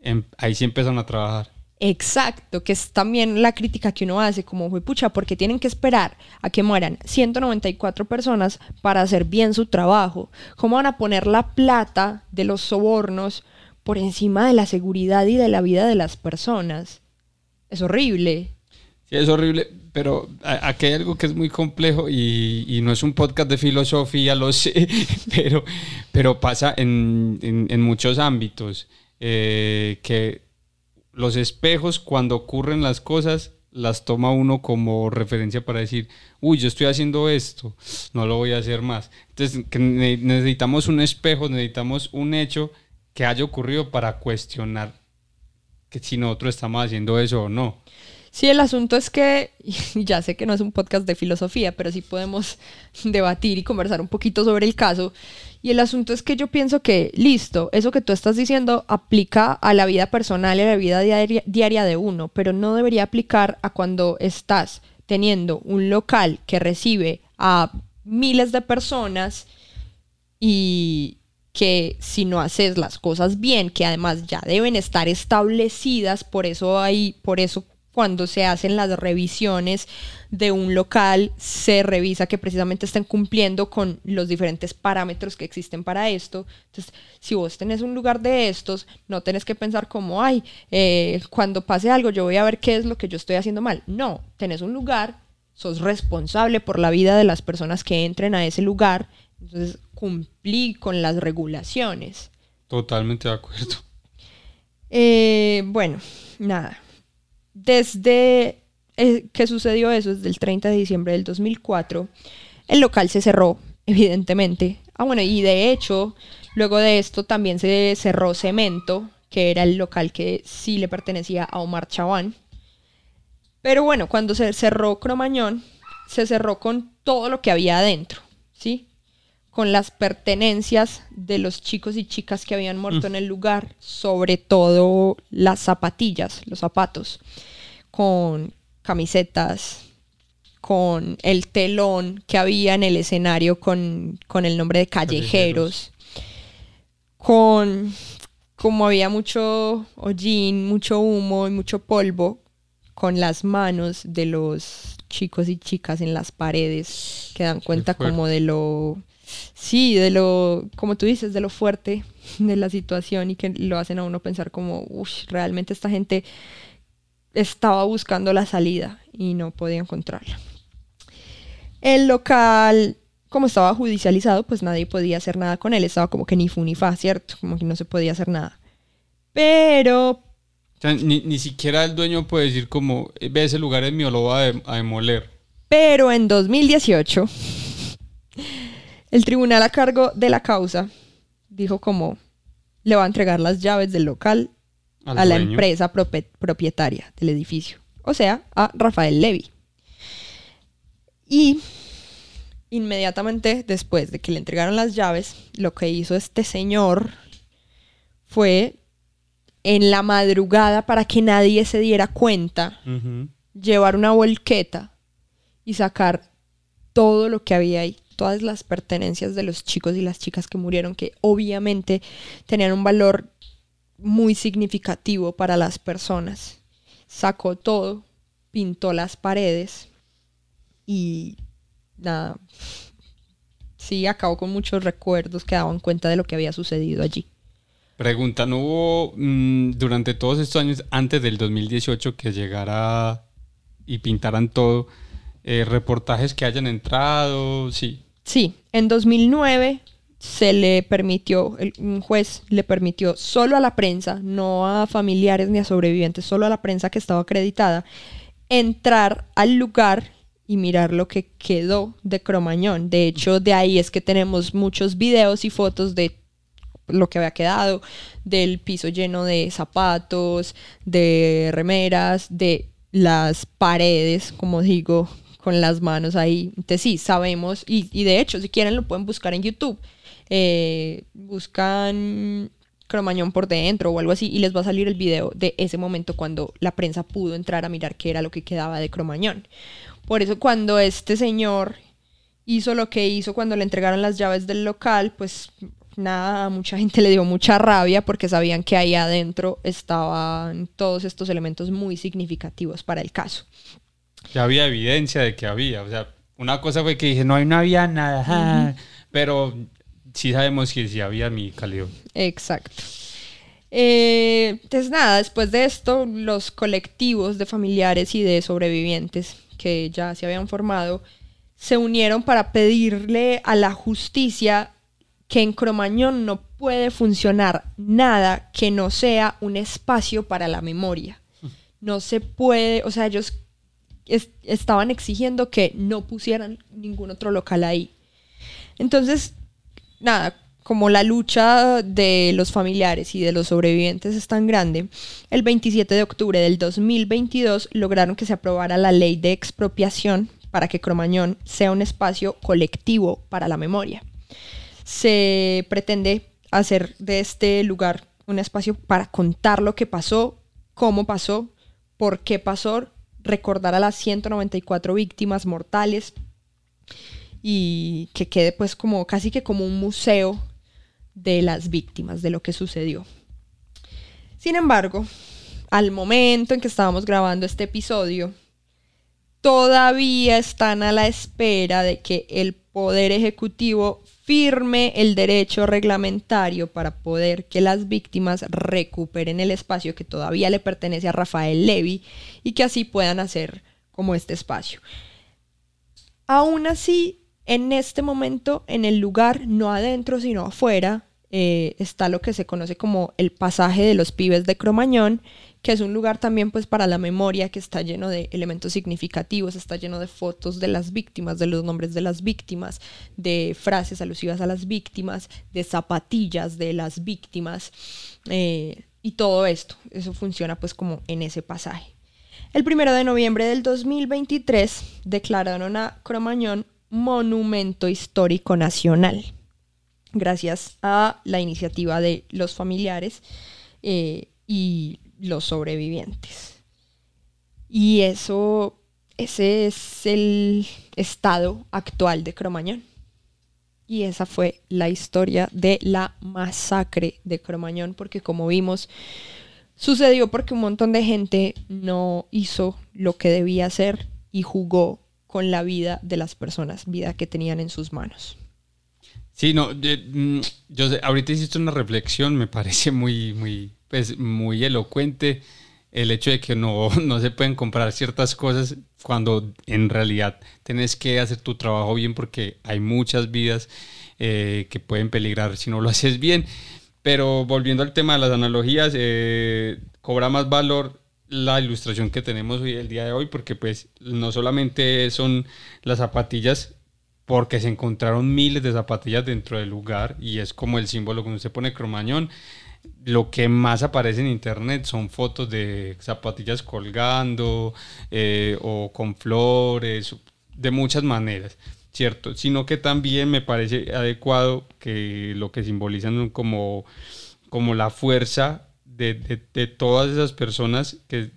em, ahí sí empezaron a trabajar. Exacto, que es también la crítica que uno hace, como pucha, porque tienen que esperar a que mueran 194 personas para hacer bien su trabajo. ¿Cómo van a poner la plata de los sobornos por encima de la seguridad y de la vida de las personas? Es horrible. Sí, es horrible, pero aquí hay algo que es muy complejo y, no es un podcast de filosofía, lo sé, pero, pero pasa en, muchos ámbitos. Eh, que los espejos, cuando ocurren las cosas, las toma uno como referencia para decir, uy, yo estoy haciendo esto, no lo voy a hacer más. Entonces, necesitamos un espejo, necesitamos un hecho que haya ocurrido para cuestionar que si nosotros estamos haciendo eso o no. Sí, el asunto es que, ya sé que no es un podcast de filosofía, pero sí podemos debatir y conversar un poquito sobre el caso. Y el asunto es que yo pienso que, listo, eso que tú estás diciendo aplica a la vida personal y a la vida diaria, de uno, pero no debería aplicar a cuando estás teniendo un local que recibe a miles de personas y que si no haces las cosas bien, que además ya deben estar establecidas, por eso hay, por eso cuando se hacen las revisiones de un local, se revisa que precisamente estén cumpliendo con los diferentes parámetros que existen para esto. Entonces, si vos tenés un lugar de estos, no tenés que pensar como, ay, eh, cuando pase algo yo voy a ver qué es lo que yo estoy haciendo mal. No, tenés un lugar, sos responsable por la vida de las personas que entren a ese lugar, entonces cumplí con las regulaciones. Totalmente de acuerdo. Eh, bueno, nada desde eh, que sucedió eso desde el 30 de diciembre del 2004, el local se cerró, evidentemente. Ah, bueno, y de hecho, luego de esto también se cerró Cemento, que era el local que sí le pertenecía a Omar Chaván. Pero bueno, cuando se cerró Cromañón, se cerró con todo lo que había adentro. Con las pertenencias de los chicos y chicas que habían muerto en el lugar, sobre todo las zapatillas, los zapatos, con camisetas, con el telón que había en el escenario con, con el nombre de callejeros, con como había mucho hollín, mucho humo y mucho polvo, con las manos de los chicos y chicas en las paredes que dan cuenta como de lo sí, de lo como tú dices, de lo fuerte de la situación y que lo hacen a uno pensar como, uff, realmente esta gente estaba buscando la salida y no podía encontrarla. El local, como estaba judicializado, pues nadie podía hacer nada con él, estaba como que ni fu ni fa, ¿cierto? Como que no se podía hacer nada. Pero ni, siquiera el dueño puede decir como, eh, ve ese lugar en mi lo a, a demoler. Pero en 2018, el tribunal a cargo de la causa dijo como, le va a entregar las llaves del local a la empresa propietaria del edificio. O sea, a Rafael Levy. Y inmediatamente después de que le entregaron las llaves, lo que hizo este señor fue en la madrugada para que nadie se diera cuenta, llevar una volqueta y sacar todo lo que había ahí, todas las pertenencias de los chicos y las chicas que murieron, que obviamente tenían un valor muy significativo para las personas. Sacó todo, pintó las paredes y nada, sí, acabó con muchos recuerdos que daban cuenta de lo que había sucedido allí. Pregunta, ¿no hubo mm, durante todos estos años, antes del 2018, que llegara y pintaran todo, eh, reportajes que hayan entrado? Sí. Sí, en 2009 se le permitió, un juez le permitió solo a la prensa, no a familiares ni a sobrevivientes, solo a la prensa que estaba acreditada, entrar al lugar y mirar lo que quedó de Cromañón. De hecho, de ahí es que tenemos muchos videos y fotos de lo que había quedado, del piso lleno de zapatos, de remeras, de las paredes, como digo, con las manos ahí. Entonces sí, sabemos, y, de hecho, si quieren lo pueden buscar en YouTube. Eh, buscan Cromañón por dentro o algo así y les va a salir el video de ese momento cuando la prensa pudo entrar a mirar qué era lo que quedaba de Cromañón. Por eso cuando este señor hizo lo que hizo cuando le entregaron las llaves del local, pues nada, mucha gente le dio mucha rabia porque sabían que ahí adentro estaban todos estos elementos muy significativos para el caso. Ya había evidencia de que había, o sea, una cosa fue que dije, no, hay no había nada, pero sí sabemos que sí había mi calidad. Exacto. Eh, entonces nada, después de esto, los colectivos de familiares y de sobrevivientes que ya se habían formado se unieron para pedirle a la justicia que en Cromañón no puede funcionar nada que no sea un espacio para la memoria. No se puede, o sea, ellos estaban exigiendo que no pusieran ningún otro local ahí. Entonces, nada, como la lucha de los familiares y de los sobrevivientes es tan grande, el 27 de octubre del 2022 lograron que se aprobara la ley de expropiación para que Cromañón sea un espacio colectivo para la memoria se pretende hacer de este lugar un espacio para contar lo que pasó, cómo pasó, por qué pasó, recordar a las 194 víctimas mortales y que quede pues como casi que como un museo de las víctimas, de lo que sucedió. Sin embargo, al momento en que estábamos grabando este episodio, todavía están a la espera de que el Poder Ejecutivo firme el derecho reglamentario para poder que las víctimas recuperen el espacio que todavía le pertenece a Rafael Levy y que así puedan hacer como este espacio. Aún así, en este momento, en el lugar, no adentro, sino afuera, eh, está lo que se conoce como el pasaje de los pibes de Cromañón, que es un lugar también pues para la memoria que está lleno de elementos significativos, está lleno de fotos de las víctimas, de los nombres de las víctimas, de frases alusivas a las víctimas, de zapatillas de las víctimas eh, y todo esto. Eso funciona pues como en ese pasaje. El primero de noviembre del 2023 declararon a Cromañón Monumento Histórico Nacional gracias a la iniciativa de los familiares eh, y los sobrevivientes. Y eso, ese es el estado actual de Cromañón. Y esa fue la historia de la masacre de Cromañón, porque como vimos, sucedió porque un montón de gente no hizo lo que debía hacer y jugó con la vida de las personas, vida que tenían en sus manos. Sí, no, mm, yo, sé, ahorita hiciste una reflexión, me parece muy, muy, pues, muy elocuente el hecho de que no, no se pueden comprar ciertas cosas cuando en realidad tienes que hacer tu trabajo bien porque hay muchas vidas eh, que pueden peligrar si no lo haces bien. Pero volviendo al tema de las analogías, eh, cobra más valor la ilustración que tenemos hoy el día de hoy porque pues no solamente son las zapatillas porque se encontraron miles de zapatillas dentro del lugar y es como el símbolo cuando se pone cromañón. Lo que más aparece en internet son fotos de zapatillas colgando eh, o con flores, de muchas maneras, ¿cierto? Sino que también me parece adecuado que lo que simbolizan como, como la fuerza de, de, todas esas personas que,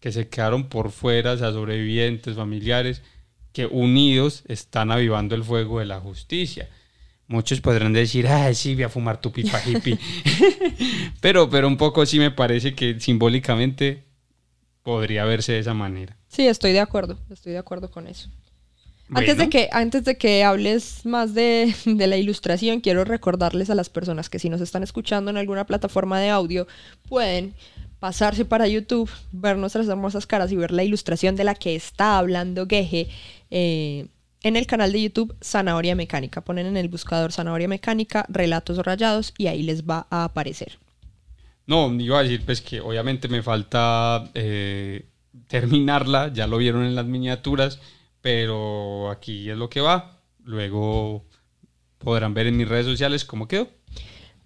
que se quedaron por fuera, o sobrevivientes, familiares, que unidos están avivando el fuego de la justicia. Muchos podrán decir, ay, sí, voy a fumar tu pipa hippie. pero, pero un poco sí me parece que simbólicamente podría verse de esa manera. Sí, estoy de acuerdo, estoy de acuerdo con eso. Antes, de que, antes de que hables más de, de, la ilustración, quiero recordarles a las personas que si nos están escuchando en alguna plataforma de audio, pueden pasarse para YouTube, ver nuestras hermosas caras y ver la ilustración de la que está hablando Geje eh, en el canal de YouTube Zanahoria Mecánica. Ponen en el buscador Zanahoria Mecánica, relatos rayados y ahí les va a aparecer. No, iba a decir pues que obviamente me falta eh, terminarla, ya lo vieron en las miniaturas, pero aquí es lo que va. Luego podrán ver en mis redes sociales cómo quedó.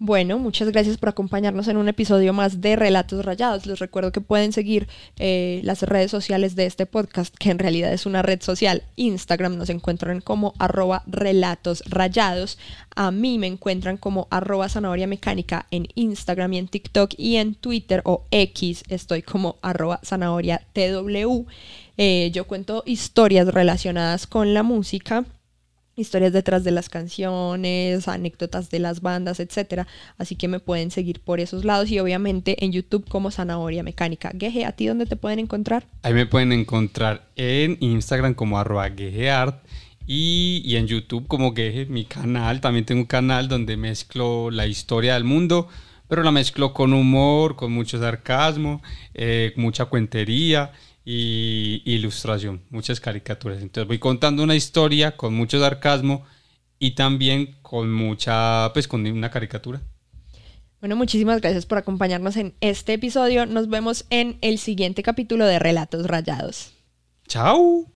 Bueno, muchas gracias por acompañarnos en un episodio más de Relatos Rayados. Les recuerdo que pueden seguir eh, las redes sociales de este podcast, que en realidad es una red social. Instagram nos encuentran como arroba relatos rayados. A mí me encuentran como arroba zanahoria mecánica en Instagram y en TikTok y en Twitter o X estoy como arroba zanahoria TW. Eh, yo cuento historias relacionadas con la música historias detrás de las canciones, anécdotas de las bandas, etcétera. Así que me pueden seguir por esos lados y obviamente en YouTube como Zanahoria Mecánica. Geje, ¿a ti dónde te pueden encontrar? Ahí me pueden encontrar en Instagram como arroba gejeart y, y en YouTube como Geje, mi canal. También tengo un canal donde mezclo la historia del mundo, pero la mezclo con humor, con mucho sarcasmo, eh, mucha cuentería y ilustración, muchas caricaturas. Entonces voy contando una historia con mucho sarcasmo y también con mucha, pues con una caricatura. Bueno, muchísimas gracias por acompañarnos en este episodio. Nos vemos en el siguiente capítulo de Relatos Rayados. Chao.